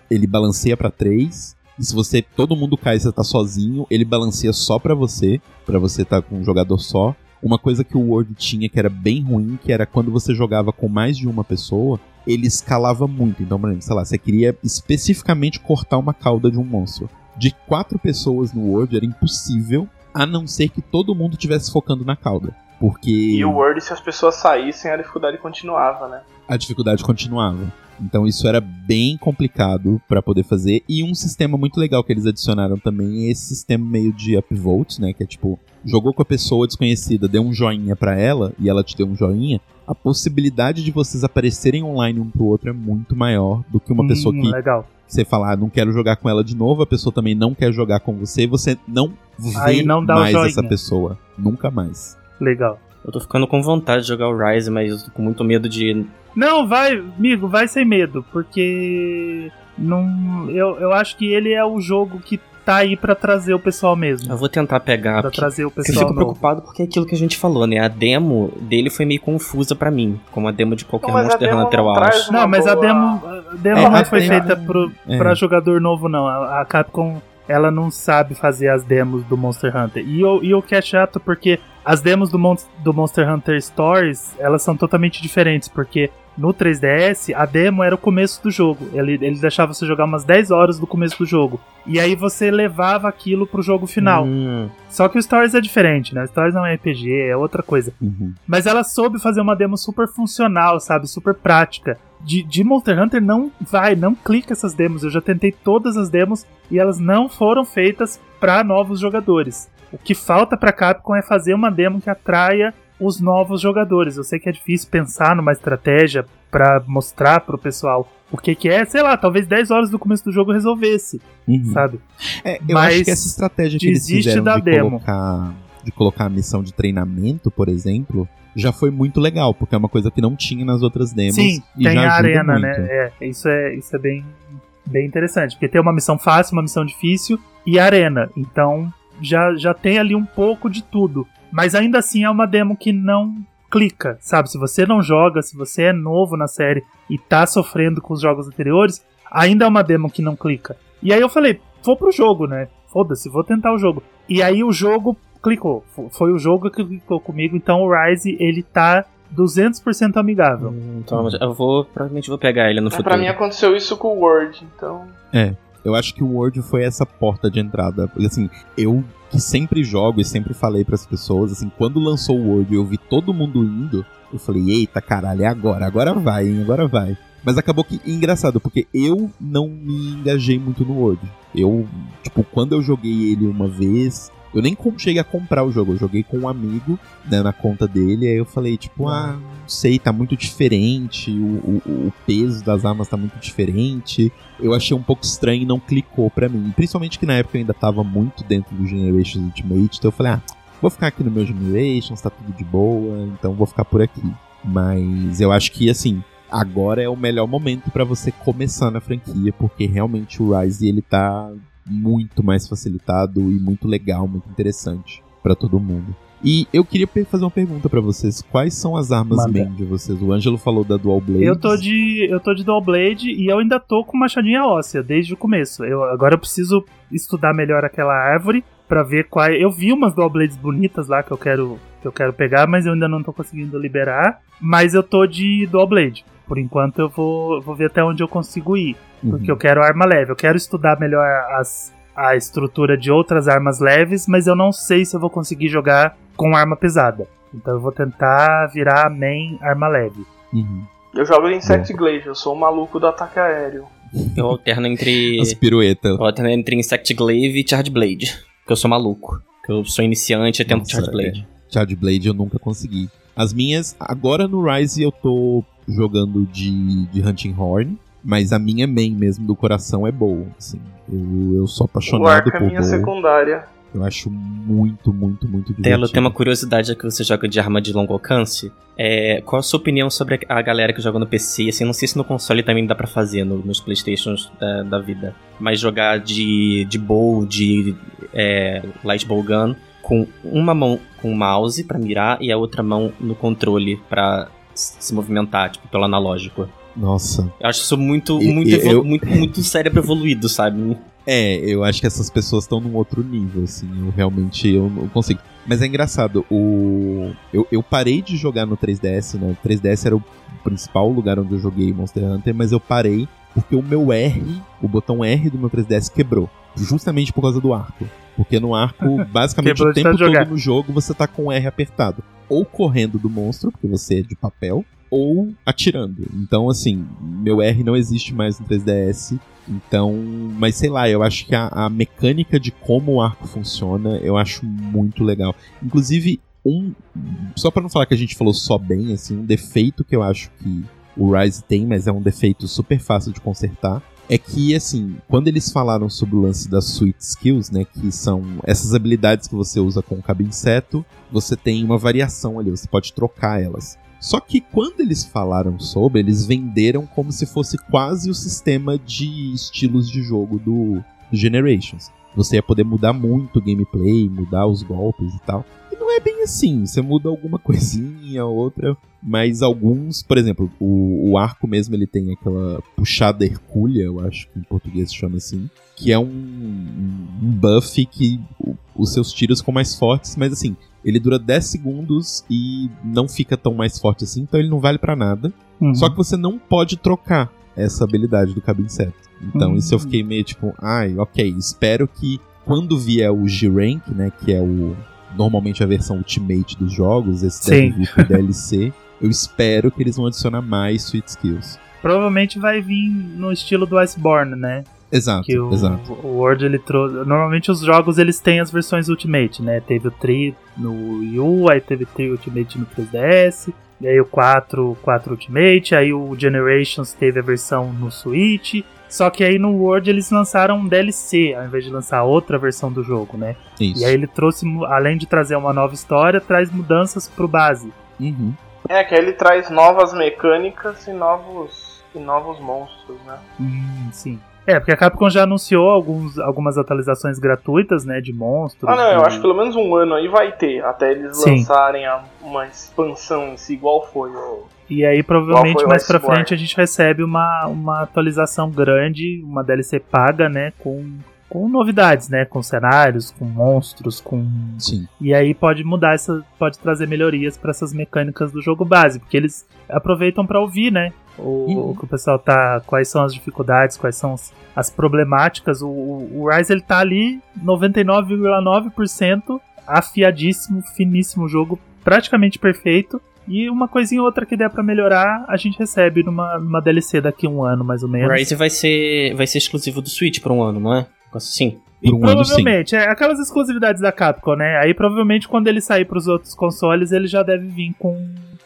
ele balanceia pra três. E se você todo mundo cai e você tá sozinho, ele balanceia só pra você, Pra você tá com um jogador só. Uma coisa que o World tinha que era bem ruim, que era quando você jogava com mais de uma pessoa, ele escalava muito. Então, por exemplo, sei lá, você queria especificamente cortar uma cauda de um monstro. de quatro pessoas no World era impossível, a não ser que todo mundo estivesse focando na cauda. Porque E o Word, se as pessoas saíssem, a dificuldade continuava, né? a dificuldade continuava. Então isso era bem complicado pra poder fazer. E um sistema muito legal que eles adicionaram também é esse sistema meio de upvote, né? Que é tipo, jogou com a pessoa desconhecida, deu um joinha pra ela e ela te deu um joinha. A possibilidade de vocês aparecerem online um pro outro é muito maior do que uma pessoa Hum, que Legal. você falar, ah, não quero jogar com ela de novo, a pessoa também não quer jogar com você, e você não vê não mais essa pessoa. Nunca mais. Legal. Eu tô ficando com vontade de jogar o Rise, mas eu tô com muito medo de. Não, vai, amigo, vai sem medo, porque não, eu, eu acho que ele é o jogo que tá aí pra trazer o pessoal mesmo. Eu vou tentar pegar. Pra trazer o porque eu pessoal fico novo. preocupado porque é aquilo que a gente falou, né? A demo dele foi meio confusa pra mim, como a demo de qualquer Não, a Monster Hunter, eu não acho. Não, mas a boa- demo, a demo É, não a foi demo- feita pro, é. pra jogador novo, não. A, a Capcom, ela não sabe fazer as demos do Monster Hunter. E o, e o que é chato, porque as demos do, Mon do Monster Hunter Stories, elas são totalmente diferentes, porque no 3DS, a demo era o começo do jogo. Ele, ele deixava você jogar umas 10 horas do começo do jogo. E aí você levava aquilo pro jogo final. Hum, Só que o Stories é diferente, né? O Stories não é RPG, é outra coisa. Uhum. Mas ela soube fazer uma demo super funcional, sabe? Super prática. De, de Monster Hunter não vai, não clica essas demos. Eu já tentei todas as demos e elas não foram feitas para novos jogadores. O que falta pra Capcom é fazer uma demo que atraia os novos jogadores. Eu sei que é difícil pensar numa estratégia pra mostrar pro pessoal o que que é, sei lá, talvez 10 horas do começo do jogo resolvesse, Uhum. sabe? É, eu Mas acho que essa estratégia que eles fizeram da de demo. colocar, de colocar a missão de treinamento, por exemplo, já foi muito legal, porque é uma coisa que não tinha nas outras demos. Sim, e tem já a ajuda arena, muito. né? É, isso é, isso é bem, bem interessante. Porque tem uma missão fácil, uma missão difícil e arena. Então já, já tem ali um pouco de tudo. Mas ainda assim é uma demo que não clica, sabe? Se você não joga, se você é novo na série e tá sofrendo com os jogos anteriores, ainda é uma demo que não clica. E aí eu falei, vou pro jogo, né? Foda-se, vou tentar o jogo. E aí o jogo clicou. Fo- Foi o jogo que clicou comigo. Então o Rise, ele tá 200% amigável. então eu vou. Provavelmente vou pegar ele no É, futuro. pra mim aconteceu isso com o Word, então. Eu acho que o Word foi essa porta de entrada. Porque, assim, eu que sempre jogo e sempre falei pras pessoas, assim, quando lançou o Word e eu vi todo mundo indo, eu falei, eita caralho, é agora, agora vai, hein, agora vai. Mas acabou que, engraçado, porque eu não me engajei muito no Word. Eu, tipo, quando eu joguei ele uma vez, eu nem cheguei a comprar o jogo, eu joguei com um amigo, né, na conta dele, aí eu falei, tipo, ah, não sei, tá muito diferente, o, o, o peso das armas tá muito diferente. Eu achei um pouco estranho e não clicou pra mim. Principalmente que na época eu ainda tava muito dentro do Generations Ultimate, então eu falei, ah, vou ficar aqui no meu Generations, tá tudo de boa, então vou ficar por aqui. Mas eu acho que, assim, agora é o melhor momento pra você começar na franquia, porque realmente o Rise ele tá muito mais facilitado e muito legal, muito interessante pra todo mundo. E eu queria fazer uma pergunta pra vocês. Quais são as armas Manda. main de vocês? O Ângelo falou da Dual Blade. Eu tô de eu tô de Dual Blade e eu ainda tô com machadinha óssea desde o começo. Eu agora eu preciso estudar melhor aquela árvore pra ver qual. Eu vi umas Dual Blades bonitas lá que eu quero que eu quero pegar, mas eu ainda não tô conseguindo liberar. Mas eu tô de Dual Blade. Por enquanto eu vou, vou ver até onde eu consigo ir, porque Uhum. eu quero arma leve. Eu quero estudar melhor as a estrutura de outras armas leves, mas eu não sei se eu vou conseguir jogar com arma pesada. Então eu vou tentar virar main arma leve. Uhum. Eu jogo Insect Glaive, eu sou o maluco do ataque aéreo. Eu alterno entre. As piruetas. Eu alterno entre Insect Glaive e Charge Blade. Porque eu sou maluco. Porque eu sou iniciante e tento Nossa, Charge Blade. Child Blade eu nunca consegui. As minhas, agora no Rise eu tô jogando de, de Hunting Horn, mas a minha main mesmo do coração é boa. Assim. Eu, eu sou O apaixonado arco é por minha bow. secundária. Eu acho muito, muito, muito divertido. Telo, tem uma curiosidade já que você joga de arma de longo alcance. É, qual a sua opinião sobre a galera que joga no PC? Assim, não sei se no console também dá pra fazer no- nos Playstations da, da vida. Mas jogar de, de bow, de é, light bow gun, com uma mão com o mouse pra mirar e a outra mão no controle pra s- se movimentar, tipo, pelo analógico. Nossa. Eu acho isso muito, E- muito, eu- muito, muito cérebro evoluído, sabe? É, eu acho que essas pessoas estão num outro nível, assim. Eu realmente eu não consigo. Mas é engraçado, o. Eu, eu parei de jogar no 3DS, né? O 3DS era o principal lugar onde eu joguei Monster Hunter, mas eu parei porque o meu R, o botão R do meu 3DS quebrou. Justamente por causa do arco. Porque no arco, basicamente, o tempo jogar. todo no jogo você tá com o R apertado. Ou correndo do monstro, porque você é de papel, ou atirando. Então, assim, meu R não existe mais no 3DS. Então, mas sei lá, eu acho que a, a mecânica de como o arco funciona, eu acho muito legal. Inclusive, um. Só pra não falar que a gente falou só bem, assim, um defeito que eu acho que o Rise tem, mas é um defeito super fácil de consertar. É que, assim, quando eles falaram sobre o lance das Sweet Skills, né? Que são essas habilidades que você usa com o cabo inseto, você tem uma variação ali, você pode trocar elas. Só que quando eles falaram sobre, eles venderam como se fosse quase o sistema de estilos de jogo do, do Generations. Você ia poder mudar muito o gameplay, mudar os golpes e tal. E não é bem assim, você muda alguma coisinha, outra, mas alguns, por exemplo, o, o arco mesmo ele tem aquela puxada hercúlea, eu acho que em português se chama assim, que é um, um buff que o- os seus tiros ficam mais fortes, mas assim, ele dura 10 segundos e não fica tão mais forte assim, então ele não vale pra nada. Uhum. Só que você não pode trocar essa habilidade do cabo inseto. Então Hum. isso eu fiquei meio tipo, ai, ok, espero que quando vier o G-Rank, né, que é o normalmente a versão Ultimate dos jogos, esse deve vir DLC, eu espero que eles vão adicionar mais Sweet Skills. Provavelmente vai vir no estilo do Iceborne, né? Exato, Que o, exato. o Word ele trouxe. Normalmente os jogos eles têm as versões Ultimate, né? Teve o 3 no Wii U, aí teve o 3 Ultimate no 3DS, e aí o 4, 4 Ultimate, aí o Generations teve a versão no Switch. Só que aí no Word eles lançaram um DLC, ao invés de lançar outra versão do jogo, né? Isso. E aí ele trouxe, além de trazer uma nova história, traz mudanças pro base. Uhum. É, que aí ele traz novas mecânicas e novos, e novos monstros, né? Hum, sim. É, porque a Capcom já anunciou alguns, algumas atualizações gratuitas, né, de monstros. Ah, não, eu acho que pelo menos um ano aí vai ter, até eles Sim. lançarem a- uma expansão em si, igual foi o. E aí, provavelmente, mais pra frente, a gente recebe uma, uma atualização grande, uma DLC paga, né? Com, com novidades, né? Com cenários, com monstros, com. Sim. E aí pode mudar essa. Pode trazer melhorias pra essas mecânicas do jogo base, porque eles aproveitam pra ouvir, né? O, Uhum. o que o pessoal tá. Quais são as dificuldades, quais são as, as problemáticas. O, o, o Rise ele tá ali 99,9% afiadíssimo, finíssimo jogo, praticamente perfeito. E uma coisinha ou outra que der pra melhorar, a gente recebe numa, numa DLC daqui a um ano, mais ou menos. Rise vai ser, vai ser exclusivo do Switch por um ano, não é? E Por um ano, sim. provavelmente, é aquelas exclusividades da Capcom, né? Aí provavelmente quando ele sair pros outros consoles, ele já deve vir com,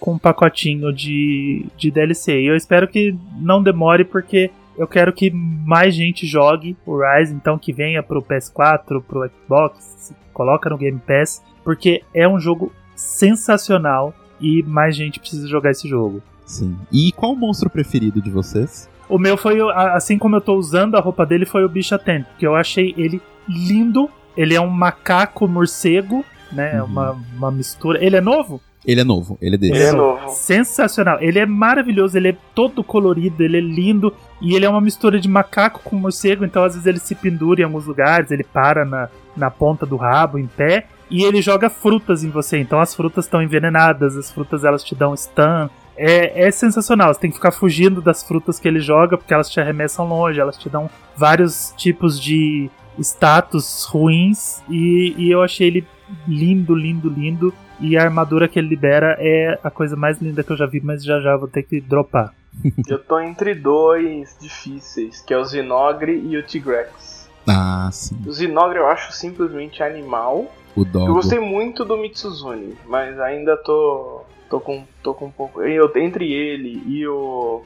com um pacotinho de, de DLC. E eu espero que não demore, porque eu quero que mais gente jogue o Rise, então que venha pro PS4, pro Xbox, coloca no Game Pass, porque é um jogo sensacional e mais gente precisa jogar esse jogo. Sim. E qual o monstro preferido de vocês? O meu foi, assim como eu tô usando a roupa dele, foi o bicho atento, que eu achei ele lindo. Ele é um macaco morcego, né? Uhum. Uma, uma mistura. Ele é novo? Ele é novo, ele é desse. Ele é novo. Sensacional. Ele é maravilhoso, ele é todo colorido, ele é lindo. E ele é uma mistura de macaco com morcego, então às vezes ele se pendura em alguns lugares, ele para na, na ponta do rabo, em pé. E ele joga frutas em você, então as frutas estão envenenadas, as frutas elas te dão stun. É, é sensacional, você tem que ficar fugindo das frutas que ele joga, porque elas te arremessam longe, elas te dão vários tipos de status ruins. E, e eu achei ele lindo, lindo, lindo. E a armadura que ele libera é a coisa mais linda que eu já vi, mas já já vou ter que dropar. Eu tô entre dois difíceis, que é o Zinogre e o Tigrex. Ah, sim. O Zinogre eu acho simplesmente animal. O Eu Doggo. gostei muito do Mitsuzune, mas ainda tô. tô com, tô com um pouco. Eu, entre ele e o.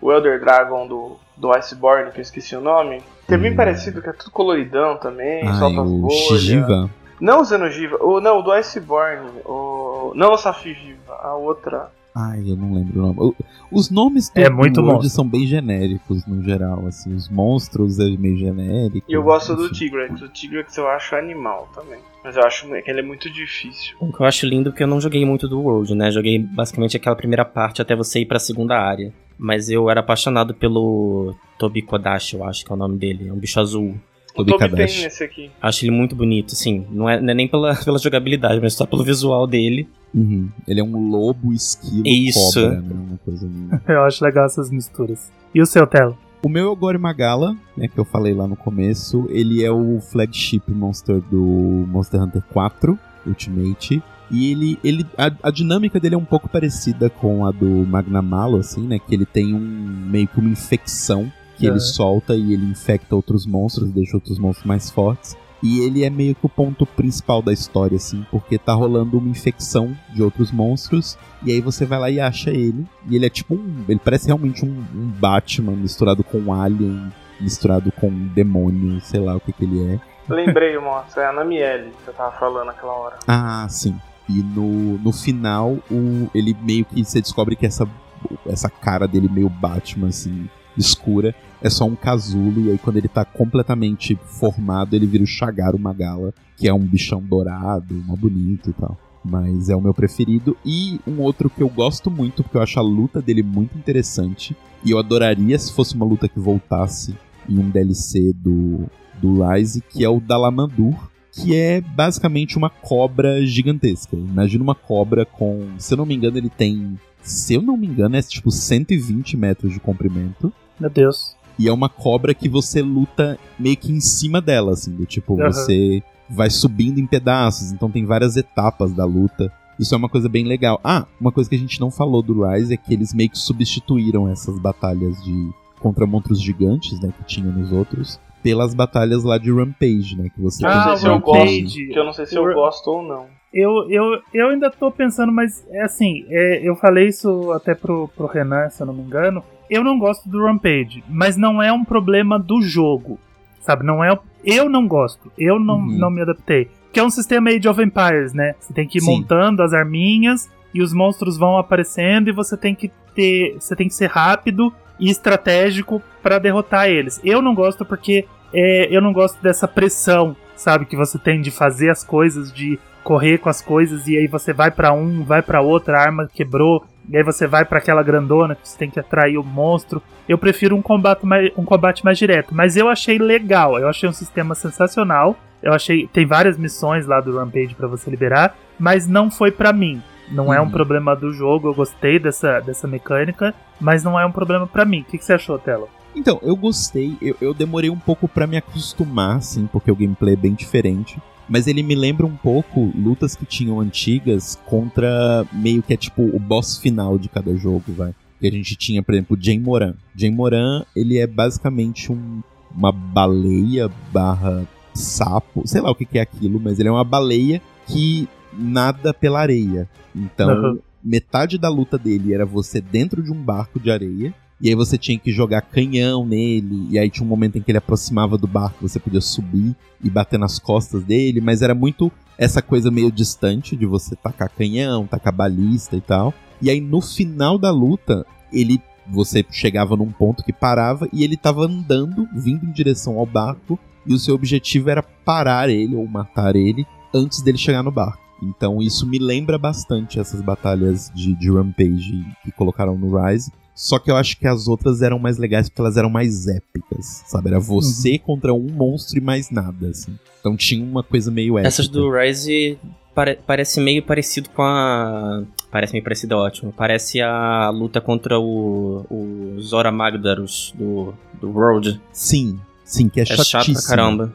O Elder Dragon do, do Iceborne, que eu esqueci o nome. Que é bem Hum. parecido, que é tudo coloridão também, Ai, solta as o bolhas. Shijiva. Não o Xenogiva, o, não, o do Iceborne, o. Não o Safigiva, a outra. Ai, eu não lembro o nome. O- Os nomes do, É muito do World monstro. são bem genéricos no geral, assim. Os monstros é meio genérico. E eu gosto do enfim. Tigrex. O Tigrex eu acho animal também. Mas eu acho que ele é muito difícil. O que eu acho lindo é porque eu não joguei muito do World, né? Joguei basicamente aquela primeira parte até você ir pra segunda área. Mas eu era apaixonado pelo Tobi Kodashi, eu acho que é o nome dele. É um bicho azul. Tem Kadashi. nesse aqui. Acho ele muito bonito, sim. Não é, não é nem pela, pela jogabilidade, mas só pelo visual dele. Uhum. Ele é um lobo esquilo Isso. cobra, né? Uma coisa linda. Eu acho legal essas misturas. E o seu, Telo? O meu é o Gore Magala, né, que eu falei lá no começo. Ele é o flagship monster do Monster Hunter 4 Ultimate. E ele, ele a, a dinâmica dele é um pouco parecida com a do Magnamalo, assim, né? Que ele tem um meio que uma infecção que ele solta e ele infecta outros monstros, deixa outros monstros mais fortes. E ele é meio que o ponto principal da história, assim, porque tá rolando uma infecção de outros monstros. E aí você vai lá e acha ele. E ele é tipo um. Ele parece realmente um, um Batman misturado com um Alien, misturado com um demônio, sei lá o que que ele é. Lembrei, moça, é a Namielle que eu tava falando naquela hora. Ah, sim. E no, no final, o, ele meio que você descobre que essa, essa cara dele meio Batman, assim, escura, é só um casulo. E aí, quando ele tá completamente formado, ele vira o Shagaru Magala, que é um bichão dourado, mó bonito e tal. Mas é o meu preferido. E um outro que eu gosto muito, porque eu acho a luta dele muito interessante. E eu adoraria se fosse uma luta que voltasse em um DLC do, do Rise, que é o Dalamandur que é basicamente uma cobra gigantesca. Imagina uma cobra com, se eu não me engano, ele tem, se eu não me engano, é tipo 120 metros de comprimento. Meu Deus. E é uma cobra que você luta meio que em cima dela, assim, do tipo, Aham. você vai subindo em pedaços, então tem várias etapas da luta. Isso é uma coisa bem legal. Ah, uma coisa que a gente não falou do Rise é que eles meio que substituíram essas batalhas de contra monstros gigantes, né, que tinha nos outros, pelas batalhas lá de Rampage, né, que você Eu não Ah, se eu Rampage. gosto, que eu não sei se eu O- gosto ou não. Eu, eu, eu ainda tô pensando, mas é assim, é, eu falei isso até pro, pro Renan, se eu não me engano. Eu não gosto do Rampage, mas não é um problema do jogo. Sabe? Não é. Eu não gosto. Eu não, Uhum. não me adaptei. Que é um sistema Age of Empires, né? Você tem que ir Sim. montando as arminhas e os monstros vão aparecendo e você tem que ter. Você tem que ser rápido e estratégico pra derrotar eles. Eu não gosto porque é, eu não gosto dessa pressão, sabe? Que você tem de fazer as coisas, de correr com as coisas e aí você vai pra um, vai pra outra, a arma quebrou, e aí você vai pra aquela grandona que você tem que atrair o monstro. Eu prefiro um combate mais, um combate mais direto, mas eu achei legal, eu achei um sistema sensacional. Eu achei tem várias missões lá do Rampage pra você liberar, mas não foi pra mim. Não é um Uhum. problema do jogo, eu gostei dessa, dessa mecânica, mas não é um problema pra mim. O que, que você achou, Telo? Então, eu gostei, eu, eu demorei um pouco pra me acostumar, assim, porque o gameplay é bem diferente. Mas ele me lembra um pouco lutas que tinham antigas contra meio que é tipo o boss final de cada jogo, vai. Que a gente tinha, por exemplo, Jane Moran. Jane Moran, ele é basicamente um, uma baleia barra sapo, sei lá o que, que é aquilo, mas ele é uma baleia que nada pela areia. Então, Aham. metade da luta dele era você dentro de um barco de areia. E aí você tinha que jogar canhão nele. E aí tinha um momento em que ele aproximava do barco, você podia subir e bater nas costas dele. Mas era muito essa coisa meio distante de você tacar canhão, tacar balista e tal. E aí no final da luta, ele. Você chegava num ponto que parava e ele tava andando, vindo em direção ao barco. E o seu objetivo era parar ele ou matar ele antes dele chegar no barco. Então isso me lembra bastante essas batalhas de, de Rampage que colocaram no Rise. Só que eu acho que as outras eram mais legais porque elas eram mais épicas, sabe? Era você contra um monstro e mais nada, assim. Então tinha uma coisa meio épica. Essas do Rise pare- parece meio parecido com a. Parece meio parecido, é ótimo. Parece a luta contra o, o Zora Magdaros do, do World. Sim, sim, que é, É chato pra caramba.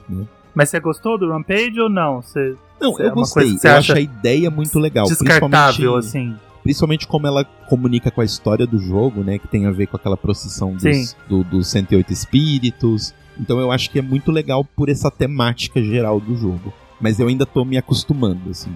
Mas você gostou do Rampage ou não? Você Não, É eu uma gostei. eu acho a ideia muito legal. descartável, assim. principalmente como ela comunica com a história do jogo, né? Que tem a ver com aquela procissão dos, do, dos 108 espíritos. Então eu acho que é muito legal por essa temática geral do jogo. Mas eu ainda tô me acostumando, assim.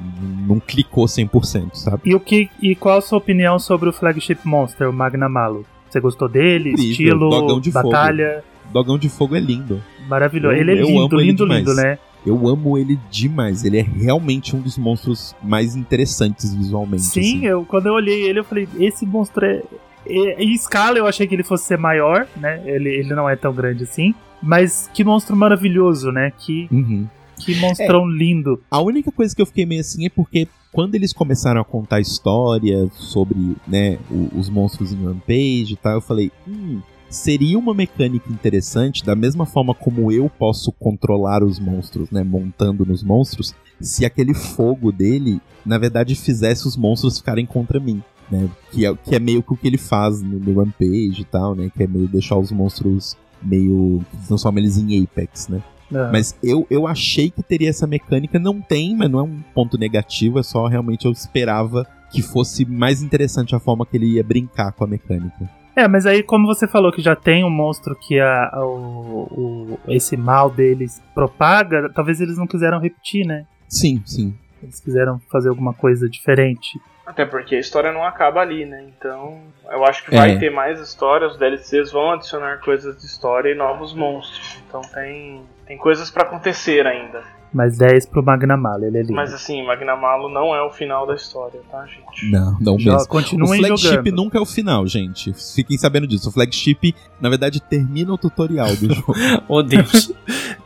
Não clicou 100%, sabe? E o que e qual a sua opinião sobre o flagship monster, o Magnamalo? Você gostou dele? Incrível, Estilo, dogão de fogo. batalha, Dogão de Fogo é lindo. maravilhoso. Eu- ele é lindo, lindo, demais. lindo, né? Eu amo ele demais. Ele é realmente um dos monstros mais interessantes visualmente. Sim, assim. eu quando eu olhei ele, eu falei, esse monstro é. é- Em escala eu achei que ele fosse ser maior, né? Ele, ele não é tão grande assim. Mas que monstro maravilhoso, né? Que, Uhum. que monstrão lindo. A única coisa que eu fiquei meio assim é porque quando eles começaram a contar a história sobre né, os monstros em Rampage e tal, eu falei, hum, seria uma mecânica interessante, da mesma forma como eu posso controlar os monstros, né, montando nos monstros, se aquele fogo dele, na verdade, fizesse os monstros ficarem contra mim. né? Que é, que é meio que o que ele faz no, no Rampage e tal, né? Que é meio deixar os monstros meio. transforma eles em Apex, né? Ah, Mas eu, eu achei que teria essa mecânica, não tem, mas não é um ponto negativo, é só realmente eu esperava que fosse mais interessante a forma que ele ia brincar com a mecânica. É, mas aí, como você falou que já tem um monstro que a, a- o, o- esse mal deles propaga, talvez eles não quiseram repetir, né? Sim, sim. Eles quiseram fazer alguma coisa diferente. Até porque a história não acaba ali, né? Então, eu acho que vai É. ter mais histórias, os DLCs vão adicionar coisas de história e novos monstros. Então tem, tem coisas pra acontecer ainda. Mas 10 pro Magnamalo, ele é lindo. Mas assim, Magnamalo não é o final da história, tá, gente? Não, não Jo- mesmo. O Continuem flagship jogando. nunca é o final, gente. Fiquem sabendo disso. O flagship, na verdade, termina o tutorial do jogo. Oh, Deus.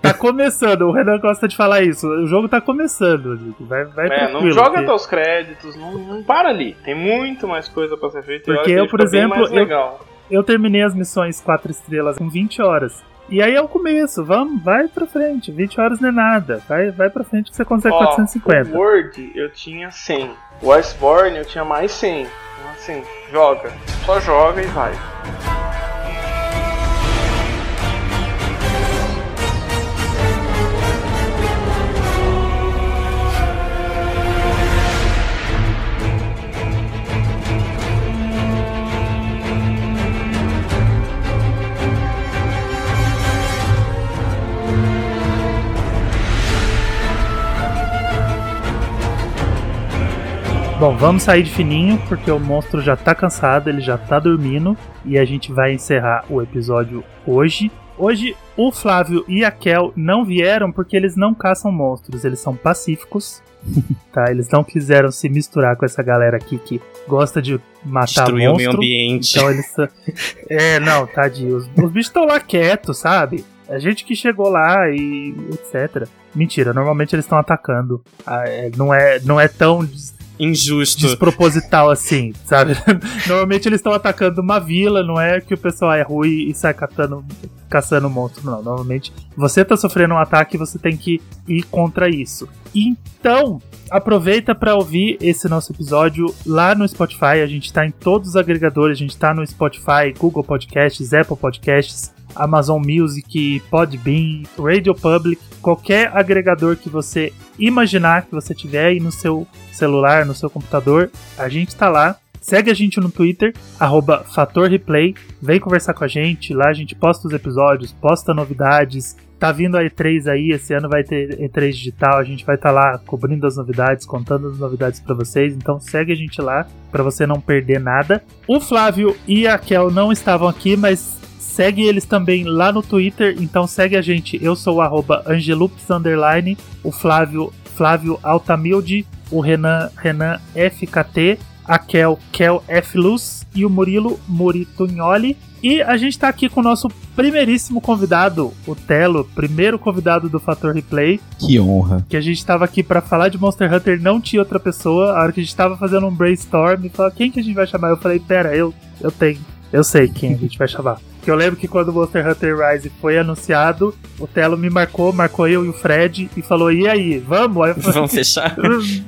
Tá começando, o Renan gosta de falar isso. O jogo tá começando, Nico. Vai, vai É, não joga até os créditos, não, não para ali. Tem muito mais coisa pra ser feita. Porque eu, por exemplo, mais eu- legal. Eu terminei as missões 4 estrelas com 20 horas. E aí é o começo, vamos, vai pra frente. 20 horas não é nada. Vai, vai pra frente que você consegue Ó, 450. O Word eu tinha 100. O Iceborne eu tinha mais 100. Então assim, joga. Só joga e vai. Bom, vamos sair de fininho, porque o monstro já tá cansado, ele já tá dormindo. E a gente vai encerrar o episódio hoje. Hoje, o Flávio e a Kel não vieram porque eles não caçam monstros, eles são pacíficos. tá? Eles não quiseram se misturar com essa galera aqui que gosta de matar Destruir o meio monstro. ambiente. Então eles. É, não, tadinho. Os, os bichos estão lá quietos, sabe? A gente que chegou lá e etc. Mentira, normalmente eles estão atacando. Ah, é, não, é, não é tão Injusto. desproposital assim, sabe? normalmente eles estão atacando uma vila, não é que o pessoal é ruim e sai catando, caçando monstro, não. Normalmente você tá sofrendo um ataque e você tem que ir contra isso. Então, aproveita para ouvir esse nosso episódio lá no Spotify. A gente tá em todos os agregadores, a gente tá no Spotify, Google Podcasts, Apple Podcasts, Amazon Music, Podbean, Radio Public, qualquer agregador que você imaginar que você tiver aí no seu celular, no seu computador, a gente tá lá. Segue a gente no Twitter, arroba Fator Replay. Vem conversar com a gente. Lá a gente posta os episódios, posta novidades. Tá vindo a E3 aí, esse ano vai ter E3 digital. A gente vai estar lá cobrindo as novidades, contando as novidades pra vocês. Então segue a gente lá pra você não perder nada. O Flávio e a Kel não estavam aqui, mas segue eles também lá no Twitter. Então segue a gente. Eu sou o arroba Angelups underline, o Flávio Flávio Altamilde, o Renan Renan FKT, a Kel Kel F Luz e o Murilo Muritugnoli. E a gente tá aqui com o nosso primeiríssimo convidado, o Telo, primeiro convidado do Fator Replay, Que honra. que a gente tava aqui pra falar de Monster Hunter, não tinha outra pessoa. A hora que a gente tava fazendo um brainstorm, falou, quem que a gente vai chamar? Eu falei, pera, eu, eu tenho. Eu sei quem a gente vai chamar. Porque eu lembro que quando o Monster Hunter Rise foi anunciado, o Telo me marcou, marcou eu e o Fred e falou: e aí, vamos? Aí falei, Vamos fechar?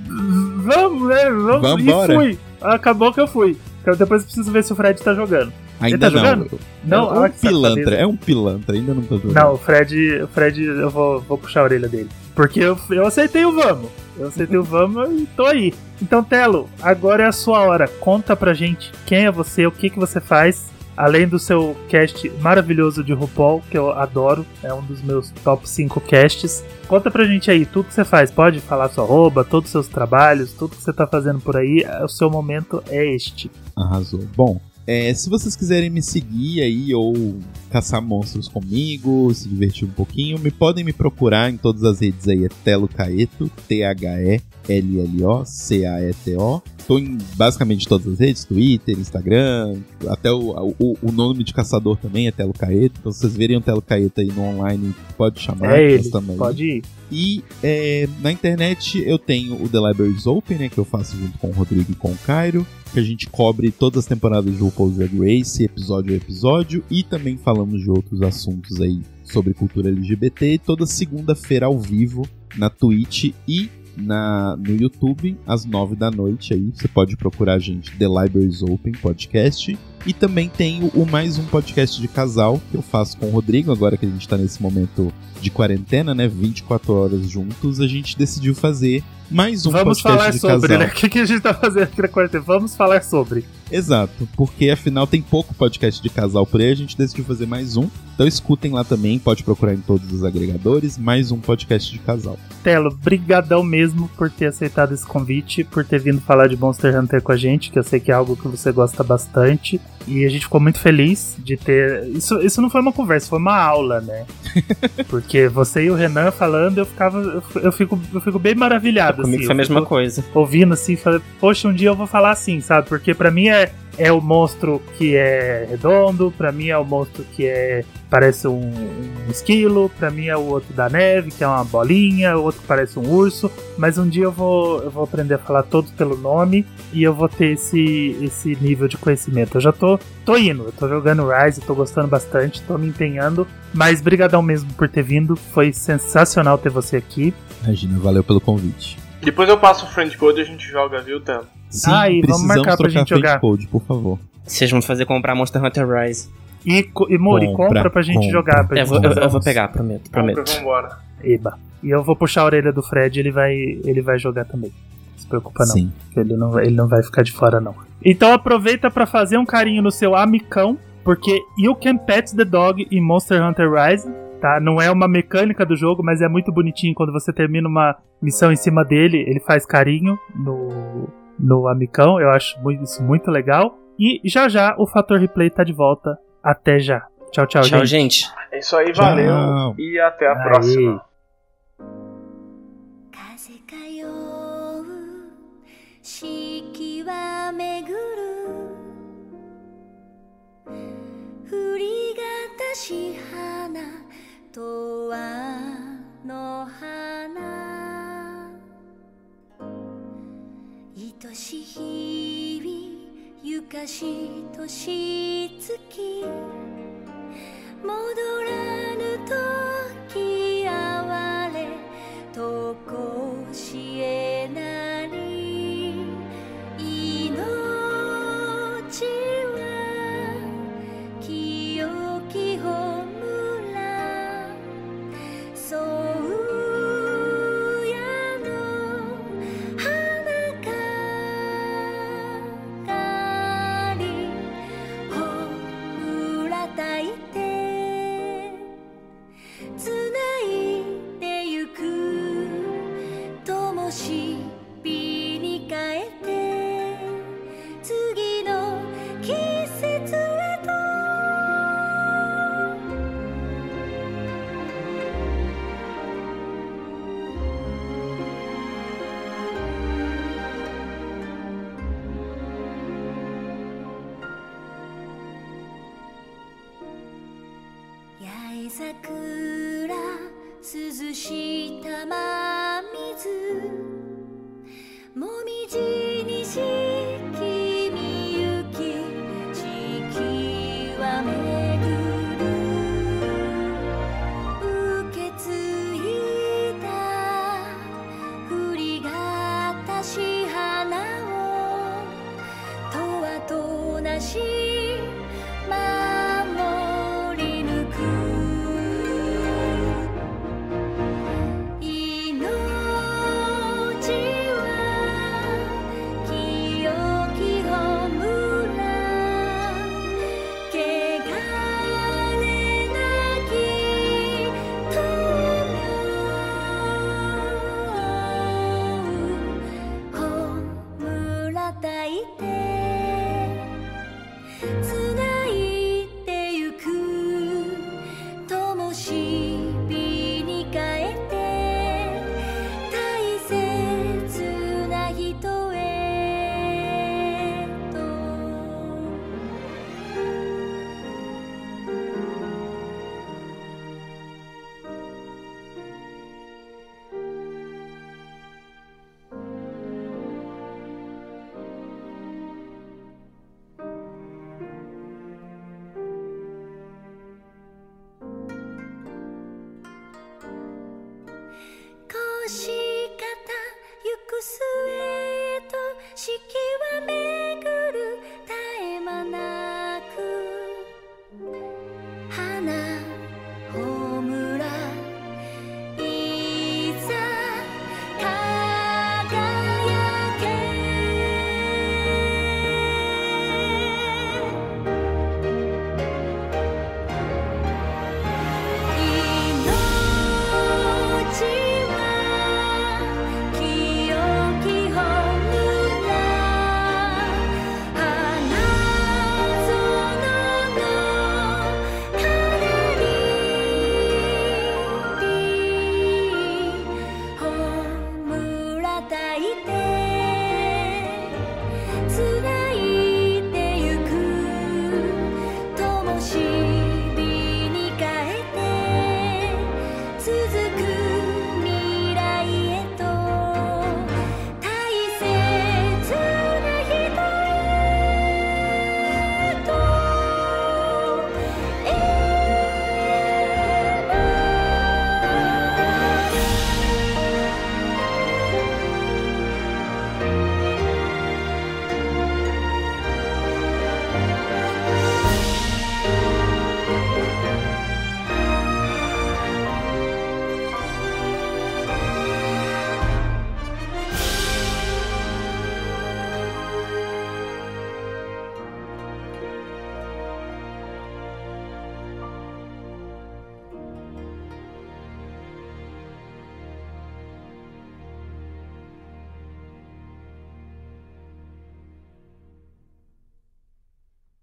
vamos, né? Vamos. Vambora. E fui. Acabou que eu fui. Então depois eu preciso ver se o Fred tá jogando. Ainda tá não. jogando? Não, é um ah, que pilantra, é um pilantra, ainda não tô jogando. Não, o Fred, o Fred, eu vou, vou puxar a orelha dele. Porque eu, eu aceitei o vamos. Eu aceitei o vamos e tô aí. Então, Telo, agora é a sua hora. Conta pra gente quem é você, o que, que você faz. Além do seu cast maravilhoso de RuPaul, que eu adoro, é um dos meus top 5 casts. Conta pra gente aí tudo que você faz. Pode falar sua roupa, todos os seus trabalhos, tudo que você tá fazendo por aí. O seu momento é este. Arrasou. Bom, é, se vocês quiserem me seguir aí ou caçar monstros comigo, se divertir um pouquinho, me podem me procurar em todas as redes aí, é Telo Caeto, T-H-E-L-L-O, C-A-E-T-O. Tô em basicamente todas as redes, Twitter, Instagram, até o, o, o nome de caçador também é Telo Caeto. Então se vocês verem o Telo Caeto aí no online, pode chamar. é ele. aí. Pode ir. E é, na internet eu tenho o The Libraries Open, né, que eu faço junto com o Rodrigo e com o Cairo, que a gente cobre todas as temporadas de RuPaul's Drag Race, episódio a episódio, e também falamos de outros assuntos aí sobre cultura LGBT, toda segunda-feira ao vivo na Twitch e na, no YouTube, às 9 da noite aí. Você pode procurar a gente, The Libraries Open Podcast. E também tenho o mais um podcast de casal que eu faço com o Rodrigo, agora que a gente tá nesse momento de quarentena, né? 24 horas juntos, a gente decidiu fazer mais um Vamos podcast falar de sobre, casal. né? O que, que a gente tá fazendo aqui na quarentena? Vamos falar sobre. Exato, porque afinal tem pouco podcast de casal por aí, a gente decidiu fazer mais um. Então escutem lá também, pode procurar em todos os agregadores, mais um podcast de casal. Telo, brigadão mesmo por ter aceitado esse convite, por ter vindo falar de Monster Hunter com a gente, que eu sei que é algo que você gosta bastante. E a gente ficou muito feliz de ter. Isso, isso não foi uma conversa, foi uma aula, né? Porque você e o Renan falando, eu ficava. Eu fico, eu fico bem maravilhado. Comigo assim, foi a mesma coisa. Ouvindo assim, falei, poxa, um dia eu vou falar assim, sabe? Porque pra mim é, é o monstro que é redondo, pra mim é o monstro que é parece um, um esquilo, pra mim é o outro da neve, que é uma bolinha, o outro que parece um urso, mas um dia eu vou, eu vou aprender a falar todos pelo nome e eu vou ter esse, esse nível de conhecimento. Eu já tô, tô indo, eu tô jogando Rise, tô gostando bastante, tô me empenhando, mas brigadão mesmo por ter vindo, foi sensacional ter você aqui. Imagina, valeu pelo convite. Depois eu passo o friend code e a gente joga, viu, Telo? Sim, Ah, e vamos precisamos marcar pra trocar gente friend jogar. code, por favor. Vocês vão fazer comprar Monster Hunter Rise. E, co- e Muri, Compra, compra pra gente compra. jogar. Pra É, gente vou, eu- eu vou pegar, prometo, prometo. Compra, vambora. Eba. E eu vou puxar a orelha do Fred, ele vai, ele vai jogar também. Não se preocupa não, Sim. que ele não, vai- ele não vai ficar de fora não. Então aproveita pra fazer um carinho no seu amicão, porque you can pet the dog em Monster Hunter Rise, tá? Não é uma mecânica do jogo, mas é muito bonitinho quando você termina uma missão em cima dele, ele faz carinho no, no amicão, eu acho isso muito legal. E já já o fator replay tá de volta. Até já. Tchau, tchau, tchau gente. gente. É isso aí, tchau. valeu e até a Aê. próxima. とわの花。愛しい日々ゆかし年月戻らぬ時哀れとこしえなり